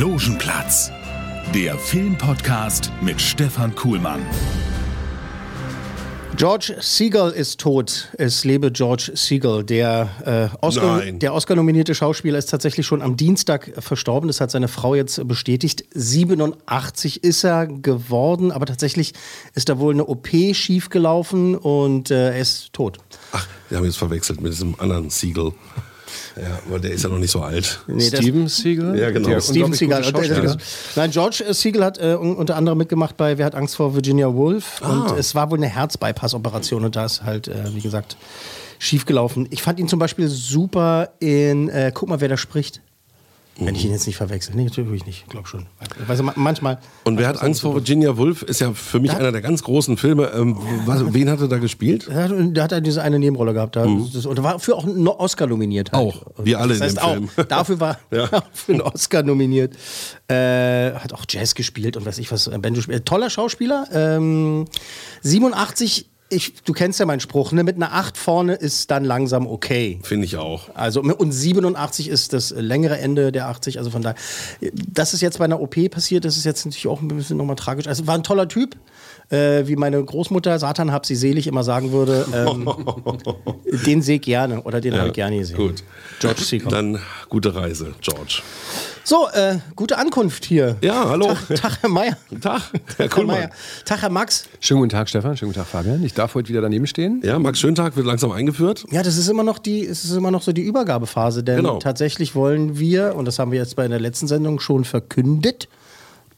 Logenplatz, der Filmpodcast mit Stefan Kuhlmann. George Segal ist tot. Es lebe George Segal. Der, äh, Oscar, der Oscar-nominierte Schauspieler ist tatsächlich schon am Dienstag verstorben. Das hat seine Frau jetzt bestätigt. 87 ist er geworden, aber tatsächlich ist da wohl eine OP schiefgelaufen und äh, er ist tot. Ach, wir haben jetzt verwechselt mit diesem anderen Siegel. Ja, aber der ist ja noch nicht so alt. Nee, Steven Seagal? Ja, genau. Der Steven Seagal. gute Schauspieler. Nein, George äh, Segal hat äh, un- unter anderem mitgemacht bei Wer hat Angst vor Virginia Woolf. Und es war wohl eine Herzbypass-Operation und da ist halt, äh, wie gesagt, schiefgelaufen. Ich fand ihn zum Beispiel super in äh, Guck mal, wer da spricht. Wenn ich ihn jetzt nicht verwechsel. Nee, natürlich nicht. Ich glaube schon. Weißt du, ma- manchmal. Und wer hat Angst vor Virginia Woolf? Ist ja für mich einer der ganz großen Filme. Ähm, was, wen hat er da gespielt? Da hat, da hat er diese eine Nebenrolle gehabt. Da, das, und war für auch einen Oscar nominiert. Halt. Auch, wie alle das in heißt dem auch, Film. Dafür war Ja. er für einen Oscar nominiert. Äh, hat auch Jazz gespielt und weiß ich was. äh, Banjo spielt. Toller Schauspieler. Ähm, 87, ich, du kennst ja meinen Spruch, ne? mit einer 8 vorne ist dann langsam okay. Finde ich auch. Also und 87 ist das längere Ende der 80, also von daher. Das ist jetzt bei einer OP passiert, das ist jetzt natürlich auch ein bisschen nochmal tragisch. Also war ein toller Typ, äh, wie meine Großmutter, Satan hab sie selig, immer sagen würde, ähm, den sehe ich gerne oder den habe ich gerne gesehen. Gut. George Seagal. Dann gute Reise, George. So, äh, gute Ankunft hier. Ja, hallo. Tag, Tag Herr Meier. Tag, Herr Kuhlmann. Tag, Herr Max. Schönen guten Tag, Stefan. Schönen guten Tag, Fabian. Ich darf heute wieder daneben stehen. Ja, Max Schöntag wird langsam eingeführt. Ja, das ist immer noch die, es ist immer noch so die Übergabephase, denn Genau. tatsächlich wollen wir, und das haben wir jetzt bei der letzten Sendung schon verkündet,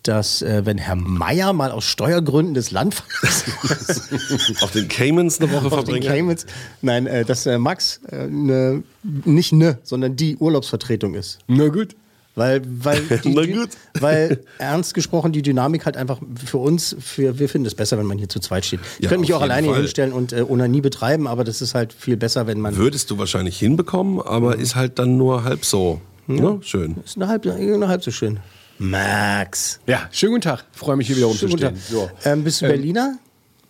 dass äh, wenn Herr Meier mal aus Steuergründen das Land Auf den Caymans eine Woche. Caymans, nein, äh, dass äh, Max äh, ne, nicht ne, sondern die Urlaubsvertretung ist. Na gut. Weil, weil, die, Na Dü- gut. weil ernst gesprochen die Dynamik halt einfach für uns, für, wir finden es besser, wenn man hier zu zweit steht. Ich Ja, könnte mich auch alleine hier Fall. hinstellen und äh, Onanie betreiben, aber das ist halt viel besser, wenn man. Würdest du wahrscheinlich hinbekommen, aber ist halt dann nur halb so. Ne? Schön. Ist eine halb, eine halb so schön. Max. Ja, schönen guten Tag. Freue mich hier wieder rumzustehen. guten Tag. Ähm, bist du Berliner?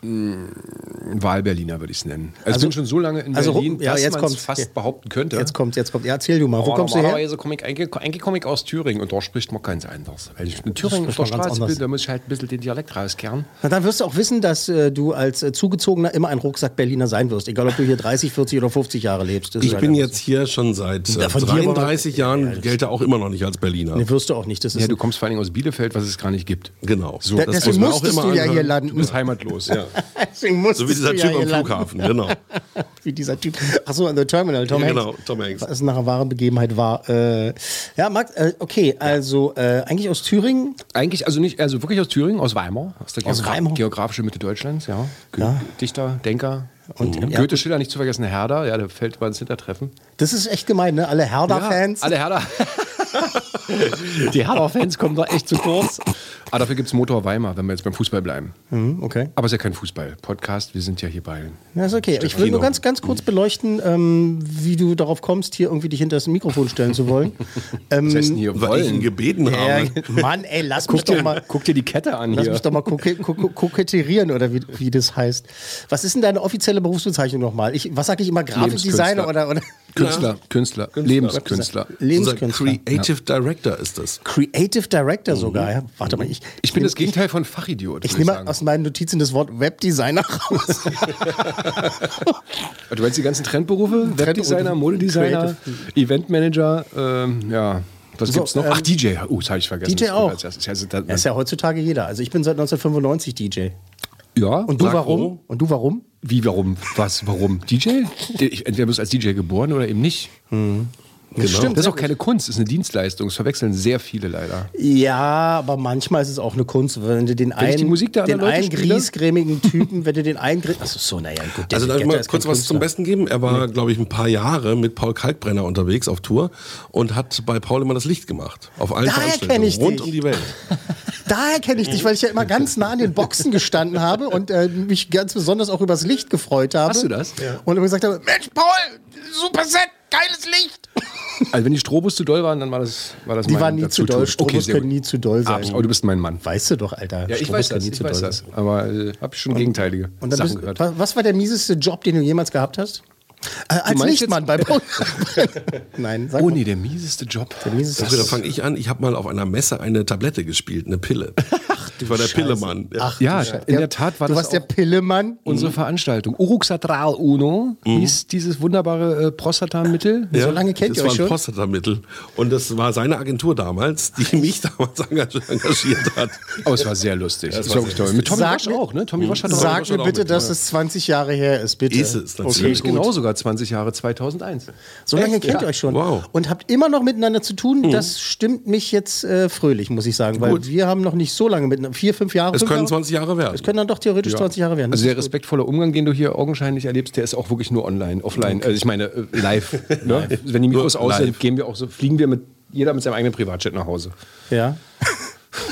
Wahlberliner würde ich es nennen. Also, Also- ich bin schon so lange in also, Berlin, ja, dass jetzt man es fast Ja. behaupten könnte. Jetzt kommt, jetzt kommt. Ja, erzähl du mal. Wo Aber kommst du her? eigentlich, eigentlich komme ich aus Thüringen und da spricht man ganz anders. Weil ich in Thüringen auf der Straße bin, da muss ich halt ein bisschen den Dialekt rauskehren. Na, dann wirst du auch wissen, dass äh, du als äh, Zugezogener immer ein Rucksack Berliner sein wirst. Egal, ob du hier 30, 40 oder 50 Jahre lebst. Ich halt bin einfach jetzt hier schon seit äh, Ja, von dir aber- 33 Jahren, gelte auch immer noch nicht als Berliner. Nee, wirst du auch nicht. Das ist Ja, du kommst vor allen Dingen aus Bielefeld, was es gar nicht gibt. Genau. So, Da- das deswegen muss man auch musstest immer du ja anhören. hier Du landen. bist heimatlos. Ja. So wie dieser ja Typ hier am landen. Flughafen, genau. Wie dieser Typ. Achso, an der Terminal, Tom Ja, Hanks. genau, Tom Hanks. Was nach einer wahren Begebenheit war. Äh, ja, Max, äh, okay, also äh, eigentlich aus Thüringen. Eigentlich, also nicht, also wirklich aus Thüringen, aus Weimar, aus der Aus Geogra Weimar? geografische Mitte Deutschlands, ja. Ja. Dichter, Denker. Und, ja. Goethe, Schiller, nicht zu vergessen, Herder, ja, der fällt mal ins Hintertreffen. Das ist echt gemein, ne? Alle Herder-Fans. Ja, alle Herder. Die Herder-Fans kommen da echt zu kurz. Aber dafür gibt es Motor Weimar, wenn wir jetzt beim Fußball bleiben. Hm, okay. Aber es ist ja kein Fußball-Podcast, wir sind ja hier bei. Ja, ist okay. Ich will nur ganz, ganz kurz beleuchten, ähm, wie du darauf kommst, hier irgendwie dich hinter das Mikrofon stellen zu wollen. ähm, Was heißt denn hier Weil ich ihn wollen? gebeten ja, habe. Mann, ey, lass mich doch mal. Guck dir die Kette an Lass hier. mich doch mal koke ko ko kokettieren oder wie, wie das heißt. Was ist denn deine offizielle Berufsbezeichnung nochmal? Ich, was sage ich immer? Grafikdesigner oder, oder Künstler, Künstler, Lebenskünstler. Unser Lebenskünstler? Creative Director ist das. Creative Director sogar. Ja. Warte mal, ich, Ich bin das Gegenteil von Fachidiot. Ich nehme aus meinen Notizen das Wort Webdesigner raus. Du meinst die ganzen Trendberufe? Webdesigner, Modedesigner, Eventmanager, ähm, ja. Was So, gibt's noch? ähm, Ach, DJ. Oh, das habe ich vergessen. DJ Das auch. als erstes. Also, da, Ja, ist ja heutzutage jeder. Also ich bin seit 1995 DJ. ja. Und du warum? wo. Und du warum? Wie, warum? Was, warum? DJ? Ich, entweder bist du als DJ geboren oder eben nicht. Genau. stimmt. Das ist auch keine Kunst, das ist eine Dienstleistung. Das verwechseln sehr viele leider. Ja, aber manchmal ist es auch eine Kunst, wenn du den ich einen, Musik der den Leute einen griesgrämigen Typen, wenn du den einen Achso, so, naja, gut. Also darf ich mal ist kurz was zum. Besten geben. Er war, glaube ich, ein paar Jahre mit Paul Kalkbrenner unterwegs auf Tour und hat bei Paul immer das Licht gemacht. Auf allen Daher Veranstaltungen ich rund dich. um die Welt. Daher kenne ich dich, weil ich ja immer ganz nah an den Boxen gestanden habe und äh, mich ganz besonders auch übers Licht gefreut habe. Hast du das? Ja. Und immer gesagt habe, Mensch, Paul, super Set, geiles Licht. Also wenn die Strobos zu doll waren, dann war das, war das Die mein waren nie zu doll. Strobos Okay, können gut. nie zu doll sein. Absolut. Aber du bist mein Mann. Weißt du doch, Alter. Ja, ich Strobos weiß das, nie ich zu weiß doll das. sein. Aber äh, habe ich schon gegenteilige Und dann Sachen bist, gehört. wa- was war der mieseste Job, den du jemals gehabt hast? Äh, als Lichtmann bei Paul. Nein, sag Oh nee, der mieseste Job. Der mieseste Okay, da fange ich an. Ich habe mal auf einer Messe eine Tablette gespielt, eine Pille. ich war der Pillemann. Ja. Ach, Ja, du in der Tat war du das warst der Pillemann. unsere Veranstaltung. Uruxatral Uno hieß dieses wunderbare äh, Prostatamittel. So lange kennt das ihr war euch ein schon? Prostatamittel. Und das war seine Agentur damals, die mich damals engagiert engagiert hat. Aber es war sehr lustig. Das war war wirklich sehr toll. Mit Tommy Sag Wasch mir- auch, ne? Tommy Wasch hat auch Sag mir auch bitte, mit, dass ja. es 20 Jahre her ist, bitte. Ist es, natürlich. Gut. genau sogar 20 Jahre, 2001. So lange Echt? kennt ihr Ja. euch schon. Wow. Und habt immer noch miteinander zu tun. Das stimmt mich jetzt äh, fröhlich, muss ich sagen. Weil Gut. wir haben noch nicht so lange miteinander. Vier, fünf Jahre. Es können Jahre? 20 Jahre werden. Es können dann doch theoretisch 20 Jahre werden. Das Also der respektvolle Umgang, den du hier augenscheinlich erlebst, der ist auch wirklich nur online, offline. Also ich meine äh, live. ne? Wenn die Mikros aus sind, live. gehen wir auch so, fliegen wir mit jeder mit seinem eigenen Privatjet nach Hause. Ja.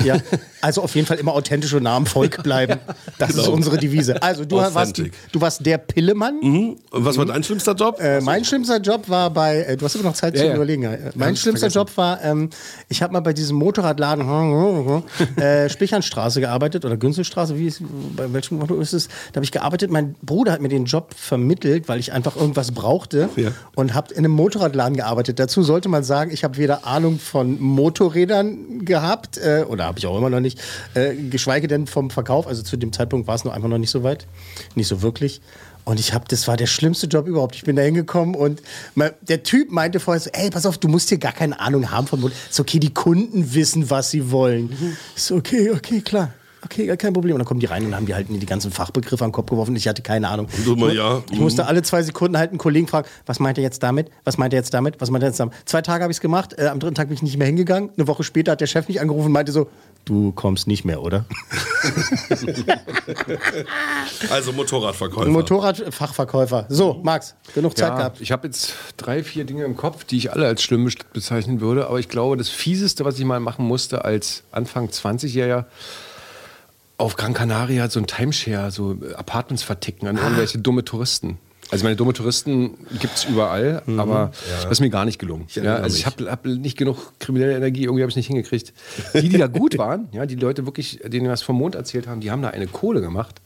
ja, also auf jeden Fall immer authentisch und nah am Volk bleiben. Das ist Genau. unsere Devise. Also du warst, du warst der Pillemann. Und was war dein schlimmster Job? Äh, mein schlimmster Job war bei, äh, du hast immer noch Zeit Ja, zu ja. überlegen. Äh, mein schlimmster vergessen. Job war, ähm, ich habe mal bei diesem Motorradladen äh, Spichernstraße gearbeitet oder Günzelstraße, wie ist, bei welchem Motto ist es? Da habe ich gearbeitet. Mein Bruder hat mir den Job vermittelt, weil ich einfach irgendwas brauchte Ja. und habe in einem Motorradladen gearbeitet. Dazu sollte man sagen, ich habe weder Ahnung von Motorrädern gehabt äh, oder habe ich auch immer noch nicht, äh, geschweige denn vom Verkauf. Also zu dem Zeitpunkt war es noch einfach noch nicht so weit, nicht so wirklich. Und ich habe, das war der schlimmste Job überhaupt. Ich bin da hingekommen und mal- der Typ meinte vorher so, ey, pass auf, du musst hier gar keine Ahnung haben von Motor. Ist okay, die Kunden wissen, was sie wollen. Ist okay, okay, klar. Okay, gar kein Problem. Und dann kommen die rein und haben die halt die ganzen Fachbegriffe an den Kopf geworfen. Ich hatte keine Ahnung. du mal, ja, Ich musste alle zwei Sekunden halt einen Kollegen fragen, was meint er jetzt damit? Was meint er jetzt damit? Was meint er jetzt damit? Zwei Tage habe ich es gemacht. Äh, am dritten Tag bin ich nicht mehr hingegangen. Eine Woche später hat der Chef mich angerufen und meinte so, du kommst nicht mehr, oder? Also Motorradverkäufer. Motorradfachverkäufer. So, Max, genug Zeit Ja, gehabt. ich habe jetzt drei, vier Dinge im Kopf, die ich alle als schlimm bezeichnen würde. Aber ich glaube, das Fieseste, was ich mal machen musste als Anfang 20-Jähriger, auf Gran Canaria so ein Timeshare, so Apartments verticken an irgendwelche dumme Touristen. Also meine dumme Touristen gibt es überall, aber das ist mir gar nicht gelungen. Ja, erinnere also ich habe hab nicht genug kriminelle Energie, irgendwie habe ich nicht hingekriegt. Die, die da gut waren, ja, die Leute wirklich, denen wir was vom Mond erzählt haben, die haben da eine Kohle gemacht.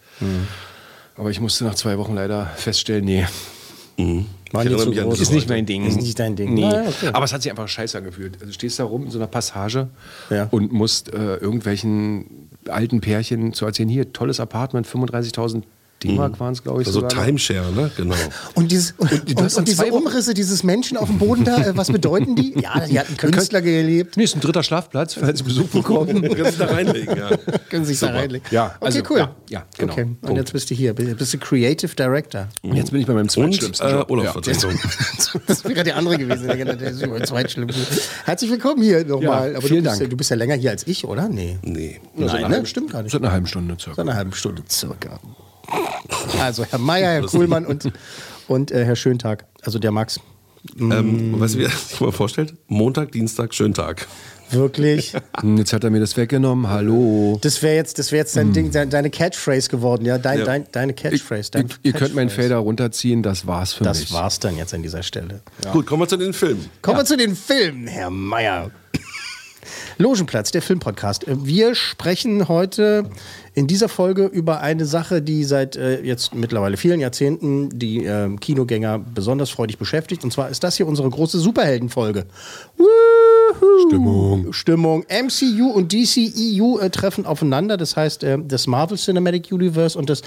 Aber ich musste nach zwei Wochen leider feststellen, nee, War Ich nicht erinnere so mich an groß. ist nicht mein Ding. Ist nicht dein Ding. Nee. Na ja, okay. Aber es hat sich einfach scheiße angefühlt. Also du stehst da rum in so einer Passage Ja. und musst äh, irgendwelchen alten Pärchen zu erzählen, hier, tolles Apartment, 35.000 D-Mark waren es, glaube ich. Also sogar. Timeshare, ne? Genau. Und, dieses, und, und, dann und diese Umrisse, dieses Menschen auf dem Boden da, äh, was bedeuten die? Ja, die hatten Künstler gelebt. Nee, ist ein dritter Schlafplatz, falls Sie Besuch bekommen. Kannst du da reinlegen, ja. Können sich da reinlegen. Ja, also, okay, cool. ja, ja, genau. Okay. Und Punkt. jetzt bist du hier. Bist du Creative Director. Und jetzt bin ich bei meinem Und zweitschlimmsten äh. Urlaubsvertretung. Das wäre der andere gewesen. Der der ist über zweitschlimm. Herzlich willkommen hier nochmal. Ja, Aber vielen du bist, ja, Dank. du bist ja länger hier als ich, oder? Nee. Nee. Ja. Nein, ne? stimmt gar nicht. Seit einer halben Stunde circa. eine halbe Stunde circa. Also Herr Meier, Herr Kuhlmann und, und äh, Herr Schöntag. Also der Max. Ähm, weißt du, wie er sich mal vorstellt? Montag, Dienstag, schönen Tag. Wirklich. Jetzt hat er mir das weggenommen. Hallo. Das wäre jetzt, das wär jetzt dein Ding, dein, deine Catchphrase geworden, ja? Dein, Ja. Dein, deine Catchphrase. Dein Ihr, ihr könnt meinen Catchphrase. Fader runterziehen, das war's für Das mich. war's dann jetzt an dieser Stelle. Gut, kommen wir zu den Filmen. Kommen wir zu den Filmen, Herr Meier. Logenplatz, der Filmpodcast. Äh, Wir sprechen heute in dieser Folge über eine Sache, die seit äh, jetzt mittlerweile vielen Jahrzehnten die äh, Kinogänger besonders freudig beschäftigt. Und zwar ist das hier unsere große Superheldenfolge. Stimmung. Stimmung. MCU und DCEU äh, treffen aufeinander. Das heißt, äh, das Marvel Cinematic Universe und das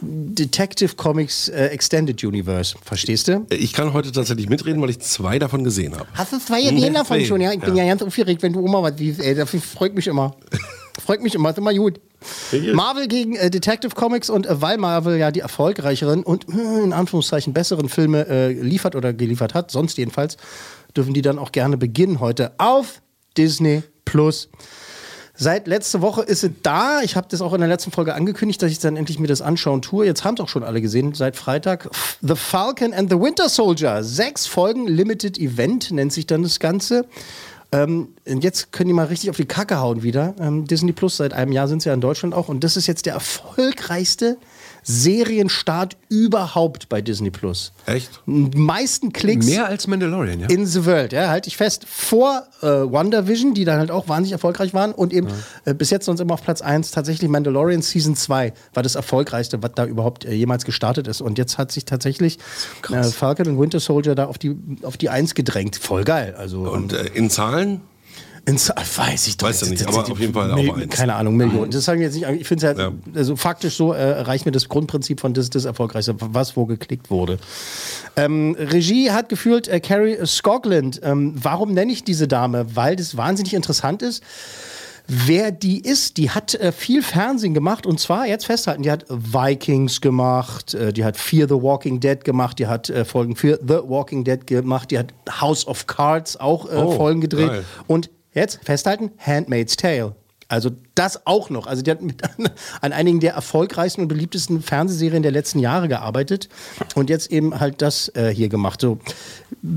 Detective Comics äh, Extended Universe. Verstehst du? Ich kann heute tatsächlich mitreden, weil ich zwei davon gesehen habe. Hast du zwei gesehen davon schon? Ja, ich bin ja. ganz aufgeregt, wenn du immer was siehst. Ey, das freut mich immer. freut mich immer, ist immer gut. Marvel gegen äh, Detective Comics und äh, weil Marvel ja die erfolgreicheren und äh, in Anführungszeichen besseren Filme äh, liefert oder geliefert hat, sonst jedenfalls, dürfen die dann auch gerne beginnen heute auf Disney Plus. Seit letzte Woche ist es da. Ich habe das auch in der letzten Folge angekündigt, dass ich dann endlich mir das anschauen tue. Jetzt haben es auch schon alle gesehen seit Freitag. The Falcon and the Winter Soldier. Sechs Folgen Limited Event nennt sich dann das Ganze. Ähm, jetzt können die mal richtig auf die Kacke hauen wieder. Ähm, Disney Plus, seit einem Jahr sind sie ja in Deutschland auch. Und das ist jetzt der erfolgreichste Serienstart überhaupt bei Disney Plus. Echt? Meisten Klicks Mehr als Mandalorian, ja? in the World, ja, halte ich fest. Vor äh, WandaVision, die dann halt auch wahnsinnig erfolgreich waren und eben äh, bis jetzt sonst immer auf Platz 1 tatsächlich Mandalorian Season 2 war das erfolgreichste, was da überhaupt äh, jemals gestartet ist. Und jetzt hat sich tatsächlich äh, Falcon und Winter Soldier da auf die, auf die 1 gedrängt. Voll geil. Also, Und äh, in Zahlen? Ins, weiß ich doch Weißt du nicht, Das- aber das- auf jeden Fall Mil- auch eins. Keine Ahnung, Millionen. Das sagen wir jetzt nicht. Ich finde es ja, Ja. also faktisch so äh, erreicht mir das Grundprinzip von das, das Erfolgreichste, was wo geklickt wurde. Ähm, Regie hat geführt äh, Carrie Scogland. Ähm, warum nenne ich diese Dame? Weil das wahnsinnig interessant ist. Wer die ist, die hat äh, viel Fernsehen gemacht und zwar, jetzt festhalten, die hat Vikings gemacht, äh, die hat Fear the Walking Dead gemacht, die hat äh, Folgen für The Walking Dead gemacht, die hat House of Cards auch äh, Oh, Folgen gedreht geil. und jetzt festhalten, Handmaid's Tale. Also das auch noch. Also die hat mit an, an einigen der erfolgreichsten und beliebtesten Fernsehserien der letzten Jahre gearbeitet und jetzt eben halt das äh, hier gemacht. So,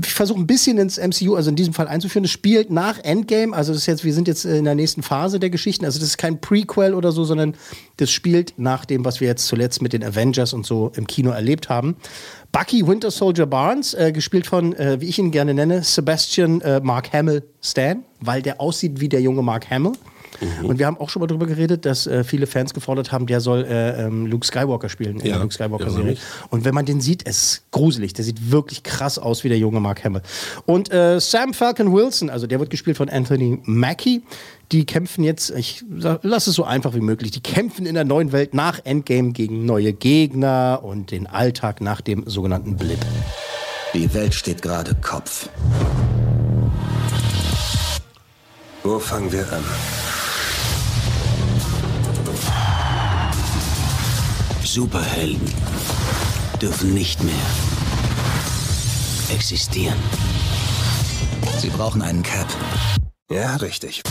ich versuche ein bisschen ins MCU, also in diesem Fall einzuführen. Es spielt nach Endgame, also das ist jetzt, wir sind jetzt in der nächsten Phase der Geschichten. Also das ist kein Prequel oder so, sondern das spielt nach dem, was wir jetzt zuletzt mit den Avengers und so im Kino erlebt haben. Bucky Winter Soldier Barnes, äh, gespielt von, äh, wie ich ihn gerne nenne, Sebastian äh, Mark Hamill Stan, weil der aussieht wie der junge Mark Hamill. Und wir haben auch schon mal darüber geredet, dass äh, viele Fans gefordert haben, der soll äh, ähm, Luke Skywalker spielen in Ja, der Luke Skywalker ja, Serie. nämlich. Und wenn man den sieht, es ist gruselig. Der sieht wirklich krass aus wie der junge Mark Hamill. Und äh, Sam Falcon Wilson, also der wird gespielt von Anthony Mackie. Die kämpfen jetzt, ich lasse es so einfach wie möglich, die kämpfen in der neuen Welt nach Endgame gegen neue Gegner und den Alltag nach dem sogenannten Blip. Die Welt steht gerade Kopf. Wo fangen wir an? Superhelden dürfen nicht mehr existieren. Sie brauchen einen Cap. Ja, richtig.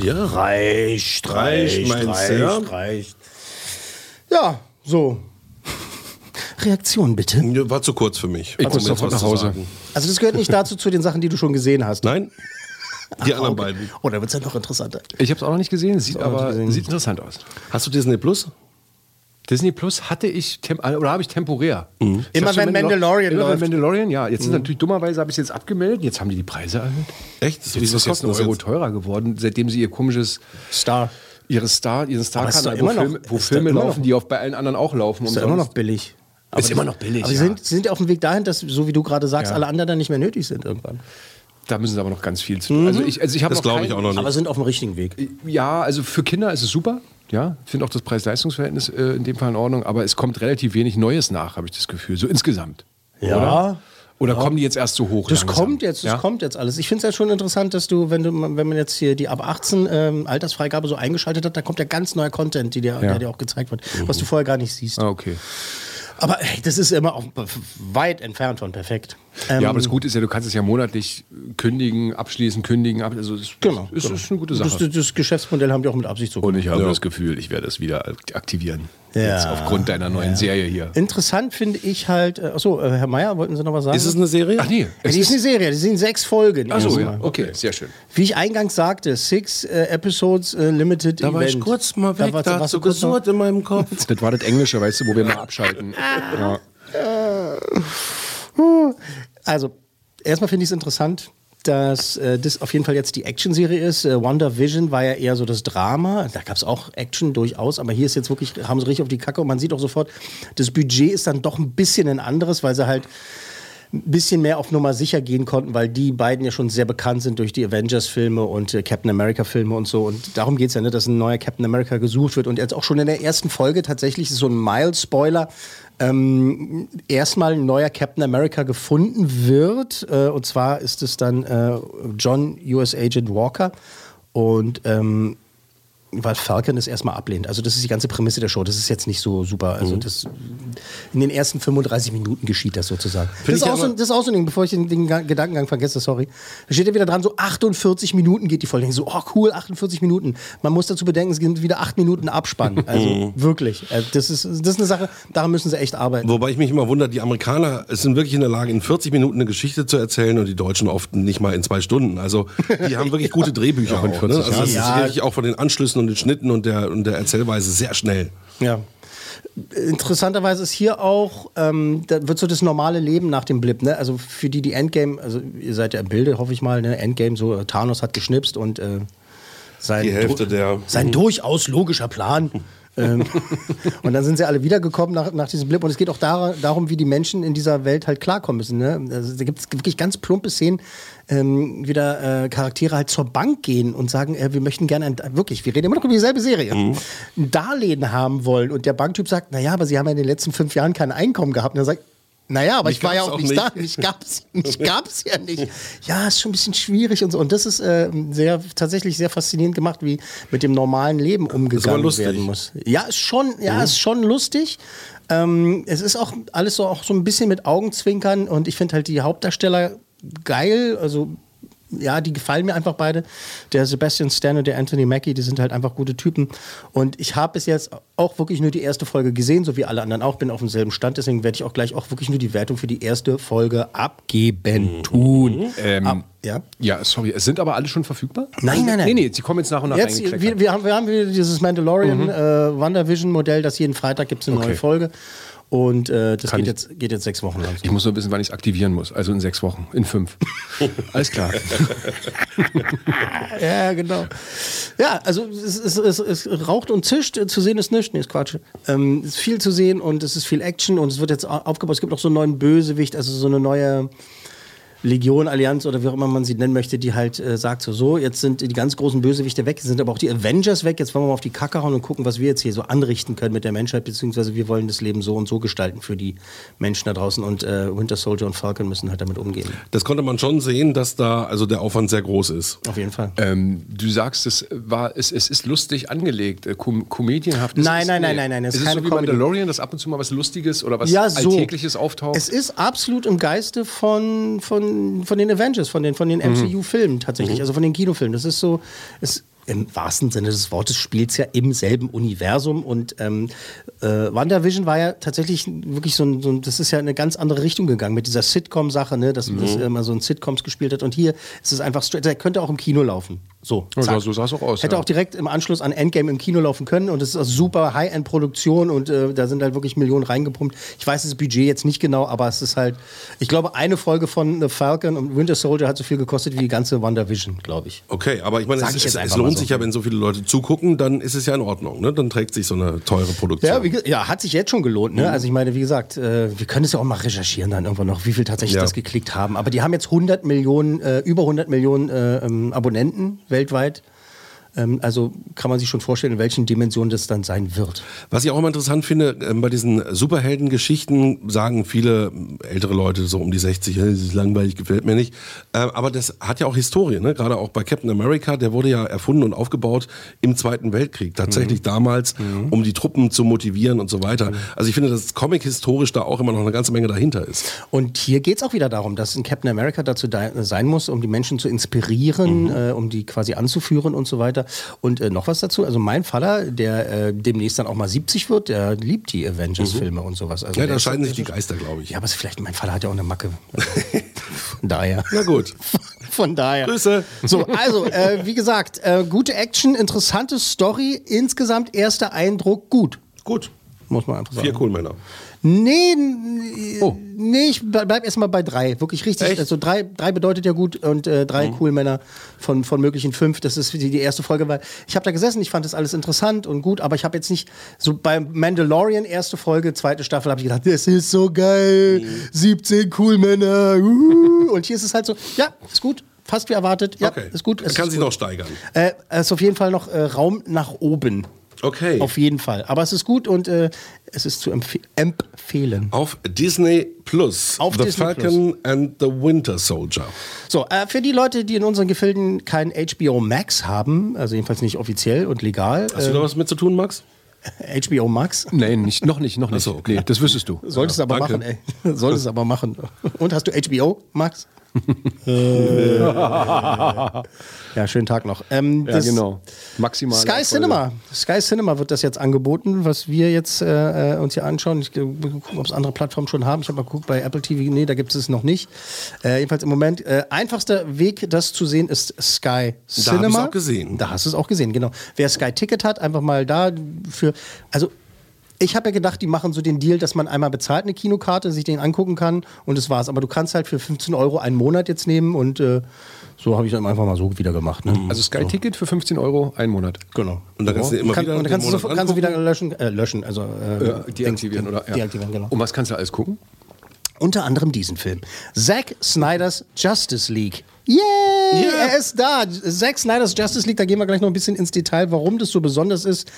Ja. Reicht, Reicht, meinst du, ja? reicht. Ja, so. Reaktion bitte. War zu kurz für mich. Ich muss jetzt nach Hause. sagen. Also das gehört nicht dazu zu den Sachen, die du schon gesehen hast. Nein? Die anderen Okay. beiden. Oh, da wird es ja noch interessanter. Ich habe es auch noch nicht gesehen, sieht aber gesehen. sieht interessant aus. Hast du Disney Plus? Disney Plus hatte ich tem oder habe ich temporär. Ich Immer wenn Mandalor- Mandalorian immer wenn läuft. Mandalorian, ja. Jetzt ist natürlich dummerweise habe ich es jetzt abgemeldet. Jetzt haben die die Preise erhöht. Echt? Jetzt ist das jetzt ein das Euro jetzt? teurer geworden, seitdem sie ihr komisches Star. ihre Star, ihren Star ist doch Kanal, immer wo, noch- Filme, wo Filme immer laufen, noch- die auf bei allen anderen auch laufen. Ist immer noch billig. Ist immer noch billig, Aber sie ja. sind, sie sind ja auf dem Weg dahin, dass, so wie du gerade sagst, Ja. alle anderen dann nicht mehr nötig sind irgendwann. Da müssen sie aber noch ganz viel zu tun. Also ich, also ich habe Das noch glaube ich auch noch nicht. Aber sind auf dem richtigen Weg. Ja, also für Kinder ist es super. Ja, ich finde auch das Preis-Leistungs-Verhältnis äh, in dem Fall in Ordnung, aber es kommt relativ wenig Neues nach, habe ich das Gefühl, so insgesamt. Ja. Oder, Oder kommen die jetzt erst so hoch? Das langsam? kommt jetzt, das ja? kommt jetzt alles. Ich finde es ja schon interessant, dass du, wenn du, wenn man jetzt hier die ab 18 ähm, Altersfreigabe so eingeschaltet hat, da kommt ja ganz neuer Content, die dir, der dir auch gezeigt wird, was du vorher gar nicht siehst. Ah, okay. Aber ey, das ist immer auch weit entfernt von perfekt. Ähm, ja, aber das Gute ist ja, du kannst es ja monatlich kündigen, abschließen, kündigen. Ab, also es Genau. ist, genau. ist eine gute Das, Sache. das, das Geschäftsmodell haben die auch mit Absicht so Und ich habe Ja. das Gefühl, ich werde es wieder aktivieren. Ja. Jetzt aufgrund deiner neuen Serie hier. Interessant finde ich halt, äh, achso, äh, Herr Meier, wollten Sie noch was sagen? Ist es eine Serie? Ach nee, ja, es die ist eine ist. Serie, die sind sechs Folgen. Achso, ja. Okay, sehr schön. Wie ich eingangs sagte, six äh, Episodes äh, Limited Da war Event. ich kurz mal weg, war- da, hat so du gesurrt in meinem Kopf. Das war das Englische, weißt du, wo wir mal abschalten. Ja. Also, erstmal finde ich es interessant, dass äh, das auf jeden Fall jetzt die Action-Serie ist. Äh, Wonder Vision war ja eher so das Drama. Da gab es auch Action durchaus, aber hier ist jetzt wirklich, haben sie richtig auf die Kacke und man sieht auch sofort, das Budget ist dann doch ein bisschen ein anderes, weil sie halt ein bisschen mehr auf Nummer sicher gehen konnten, weil die beiden ja schon sehr bekannt sind durch die Avengers-Filme und äh, Captain America-Filme und so. Und darum geht es ja, ne, dass ein neuer Captain America gesucht wird. Und jetzt auch schon in der ersten Folge tatsächlich so ein Mild-Spoiler. Ähm, erstmal ein neuer Captain America gefunden wird. Äh, und zwar ist es dann äh, John, US Agent Walker. Und ähm, weil Falcon es erstmal ablehnt. Also das ist die ganze Prämisse der Show. Das ist jetzt nicht so super. Also Mhm. das in den ersten 35 Minuten geschieht das sozusagen. Das ist, auch so, das ist auch so ein Ding, bevor ich den, den Ga- Gedankengang vergesse, sorry. Da steht ja wieder dran, so 48 Minuten geht die Folge. So, oh cool, 48 Minuten. Man muss dazu bedenken, es sind wieder 8 Minuten Abspann. Also Mhm. wirklich. Äh, Das ist, das ist eine Sache, daran müssen sie echt arbeiten. Wobei ich mich immer wundere, die Amerikaner sind wirklich in der Lage, in 40 Minuten eine Geschichte zu erzählen und die Deutschen oft nicht mal in zwei Stunden. Also die haben wirklich gute Drehbücher auch. Ne? Also das Ja. ist wirklich auch von den Anschlüssen und den Schnitten und der, und der Erzählweise sehr schnell. Ja. Interessanterweise ist hier auch, ähm, da wird so das normale Leben nach dem Blip, ne? Also für die, die Endgame, also ihr seid ja im Bilde, hoffe ich mal, ne? Endgame, so Thanos hat geschnipst und äh, sein, der- sein durchaus logischer Plan. ähm, und dann sind sie alle wiedergekommen nach, nach diesem Blip. Und es geht auch dar darum, wie die Menschen in dieser Welt halt klarkommen müssen. Ne? Also, da gibt es wirklich ganz plumpe Szenen, ähm, wie da äh, Charaktere halt zur Bank gehen und sagen, äh, wir möchten gerne, ein, wirklich, wir reden immer noch über dieselbe Serie, ein Darlehen haben wollen. Und der Banktyp sagt, naja, aber sie haben ja in den letzten fünf Jahren kein Einkommen gehabt. Und er sagt, naja, aber Mich ich war ja auch auch nicht, nicht. da. Mich gab's, mich gab's ja nicht. Ja, ist schon ein bisschen schwierig und so. Und das ist äh, sehr, tatsächlich sehr faszinierend gemacht, wie mit dem normalen Leben umgegangen werden muss. Ja, ist schon, ja, ist schon lustig. Ähm, es ist auch alles so auch so ein bisschen mit Augenzwinkern und ich finde halt die Hauptdarsteller geil. Also ja, die gefallen mir einfach beide. Der Sebastian Stan und der Anthony Mackie, die sind halt einfach gute Typen. Und ich habe bis jetzt auch wirklich nur die erste Folge gesehen, so wie alle anderen auch. Bin auf demselben Stand, deswegen werde ich auch gleich auch wirklich nur die Wertung für die erste Folge abgeben tun. Ähm, Ab, ja. Ja, sorry. Es sind aber alle schon verfügbar? Nein, nein, nein. Nee, nee, sie kommen jetzt nach und nach Jetzt, wir, wir, haben, wir haben wieder dieses Mandalorian äh, WandaVision-Modell, das jeden Freitag gibt es eine Okay. neue Folge. Und äh, das Kann geht jetzt, geht jetzt sechs Wochen lang. Ich muss nur wissen, wann ich es aktivieren muss. Also in sechs Wochen, in fünf. Alles klar. Ja, genau. Ja, also es, es, es, es raucht und zischt, zu sehen ist nichts. Nee, ist Quatsch. Ähm, es ist viel zu sehen und es ist viel Action und es wird jetzt au- aufgebaut. Es gibt auch so einen neuen Bösewicht, also so eine neue Legion, Allianz oder wie auch immer man sie nennen möchte, die halt äh, sagt so, so, jetzt sind die ganz großen Bösewichte weg, sind aber auch die Avengers weg, jetzt wollen wir mal auf die Kacke hauen und gucken, was wir jetzt hier so anrichten können mit der Menschheit, beziehungsweise wir wollen das Leben so und so gestalten für die Menschen da draußen und äh, Winter Soldier und Falcon müssen halt damit umgehen. Das konnte man schon sehen, dass da also der Aufwand sehr groß ist. Auf jeden Fall. ähm, du sagst, es, war, es, es ist lustig angelegt, äh, kom komedienhaft. Nein, nein, nein, nein, nein, es Es ist ist keine so wie Comedy. Mandalorian, dass ab und zu mal was Lustiges oder was ja, so. Alltägliches auftaucht. Es ist absolut im Geiste von, von, von den Avengers, von den, von den Mhm. MCU-Filmen tatsächlich, also von den Kinofilmen. Das ist so, es, im wahrsten Sinne des Wortes spielt es ja im selben Universum und ähm, äh, WandaVision war ja tatsächlich wirklich so ein, so ein, das ist ja in eine ganz andere Richtung gegangen mit dieser Sitcom-Sache, ne, dass Mhm. das immer so ein Sitcoms gespielt hat und hier ist es einfach straight, der könnte auch im Kino laufen. So, Ja, so sah es auch aus, Hätte ja. auch direkt im Anschluss an Endgame im Kino laufen können und es ist eine super High-End-Produktion und äh, da sind halt wirklich Millionen reingepumpt. Ich weiß das Budget jetzt nicht genau, aber es ist halt, ich glaube, eine Folge von The Falcon und Winter Soldier hat so viel gekostet wie die ganze WandaVision, glaube ich. Okay, aber ich meine, es, ich es, es lohnt so. sich ja, wenn so viele Leute zugucken, dann ist es ja in Ordnung. Ne? Dann trägt sich so eine teure Produktion. Ja, wie, ja, hat sich jetzt schon gelohnt. Ne? Also ich meine, wie gesagt, äh, wir können es ja auch mal recherchieren dann irgendwann noch, wie viel tatsächlich Ja. das geklickt haben. Aber die haben jetzt 100 Millionen, äh, über 100 Millionen äh, ähm, Abonnenten weltweit. Ähm, also kann man sich schon vorstellen, in welchen Dimensionen das dann sein wird. Was ich auch immer interessant finde, ähm, bei diesen Superheldengeschichten sagen viele ähm, ältere Leute so um die 60, "Hey, das ist langweilig, gefällt mir nicht. Äh, Aber das hat ja auch Historie, ne? gerade auch bei Captain America, der wurde ja erfunden und aufgebaut im Zweiten Weltkrieg. Tatsächlich damals, um die Truppen zu motivieren und so weiter. Also ich finde, dass Comic historisch da auch immer noch eine ganze Menge dahinter ist. Und hier geht es auch wieder darum, dass ein Captain America dazu da sein muss, um die Menschen zu inspirieren, äh, um die quasi anzuführen und so weiter. Und äh, noch was dazu, also mein Vater, der äh, demnächst dann auch mal 70 wird, der liebt die Avengers-Filme und sowas. Also Ja, da scheiden sich die Geister, glaube ich. Ja, aber vielleicht, mein Vater hat ja auch eine Macke. Von daher. Na gut. Von daher. Grüße. So, also, äh, wie gesagt, äh, gute Action, interessante Story, insgesamt erster Eindruck gut. Gut. Muss man einfach sagen. Vier cool Männer. Nee, n- nee, ich ble- bleib erstmal bei drei. Wirklich richtig. Echt? Also drei, drei bedeutet ja gut und äh, drei cool Männer von, von möglichen fünf. Das ist die, die erste Folge, weil ich habe da gesessen, ich fand das alles interessant und gut, aber ich habe jetzt nicht so beim Mandalorian erste Folge, zweite Staffel, habe ich gedacht, das ist so geil, 17 cool Männer. Uh. Und hier ist es halt so, ja, ist gut. Fast wie erwartet. Ja, okay. ist gut. Es kann sich noch steigern. Äh, es ist auf jeden Fall noch äh, Raum nach oben. Okay. Auf jeden Fall. Aber es ist gut und äh, es ist zu empf empfehlen? Auf Disney Plus. Auf The Disney Falcon and the Winter Soldier. So, äh, für die Leute, die in unseren Gefilden kein HBO Max haben, also jedenfalls nicht offiziell und legal, Hast du da was mit zu tun, Max? äh, HBO Max, Nein, nicht, noch nicht, noch nicht. so, okay. Nee, das wüsstest du. solltest du aber danke. machen, ey. Solltest du aber machen. Und hast du HBO Max? ja, schönen Tag noch. Ähm, Ja, genau. Maximal. Sky Cinema. Sky Cinema wird das jetzt angeboten, was wir jetzt äh, äh, uns hier anschauen. Ich gucke, ob es andere Plattformen schon haben. Ich habe mal geguckt bei Apple TV. Nee, da gibt es es noch nicht. Äh, jedenfalls im Moment. Äh, einfachster Weg, das zu sehen, ist Sky Cinema. hab ich's auch gesehen. Da hast du es auch gesehen, genau. Wer Sky Ticket hat, einfach mal da für. Also. Ich habe ja gedacht, die machen so den Deal, dass man einmal bezahlt eine Kinokarte, sich den angucken kann und das war's. Aber du kannst halt für 15 Euro einen Monat jetzt nehmen und äh, so habe ich dann einfach mal so wieder gemacht. Ne? Also Sky-Ticket für 15 Euro, ein Monat. Genau. Und dann kannst du immer Kann, wieder und dann kannst du, kannst du wieder löschen, äh, löschen also äh, Ja, deaktivieren, oder? Ja. Deaktivieren, genau. Und was kannst du alles gucken? Unter anderem diesen Film. Zack Snyders Justice League. Yay! Er ist da. Zack Snyders Justice League, da gehen wir gleich noch ein bisschen ins Detail, warum das so besonders ist.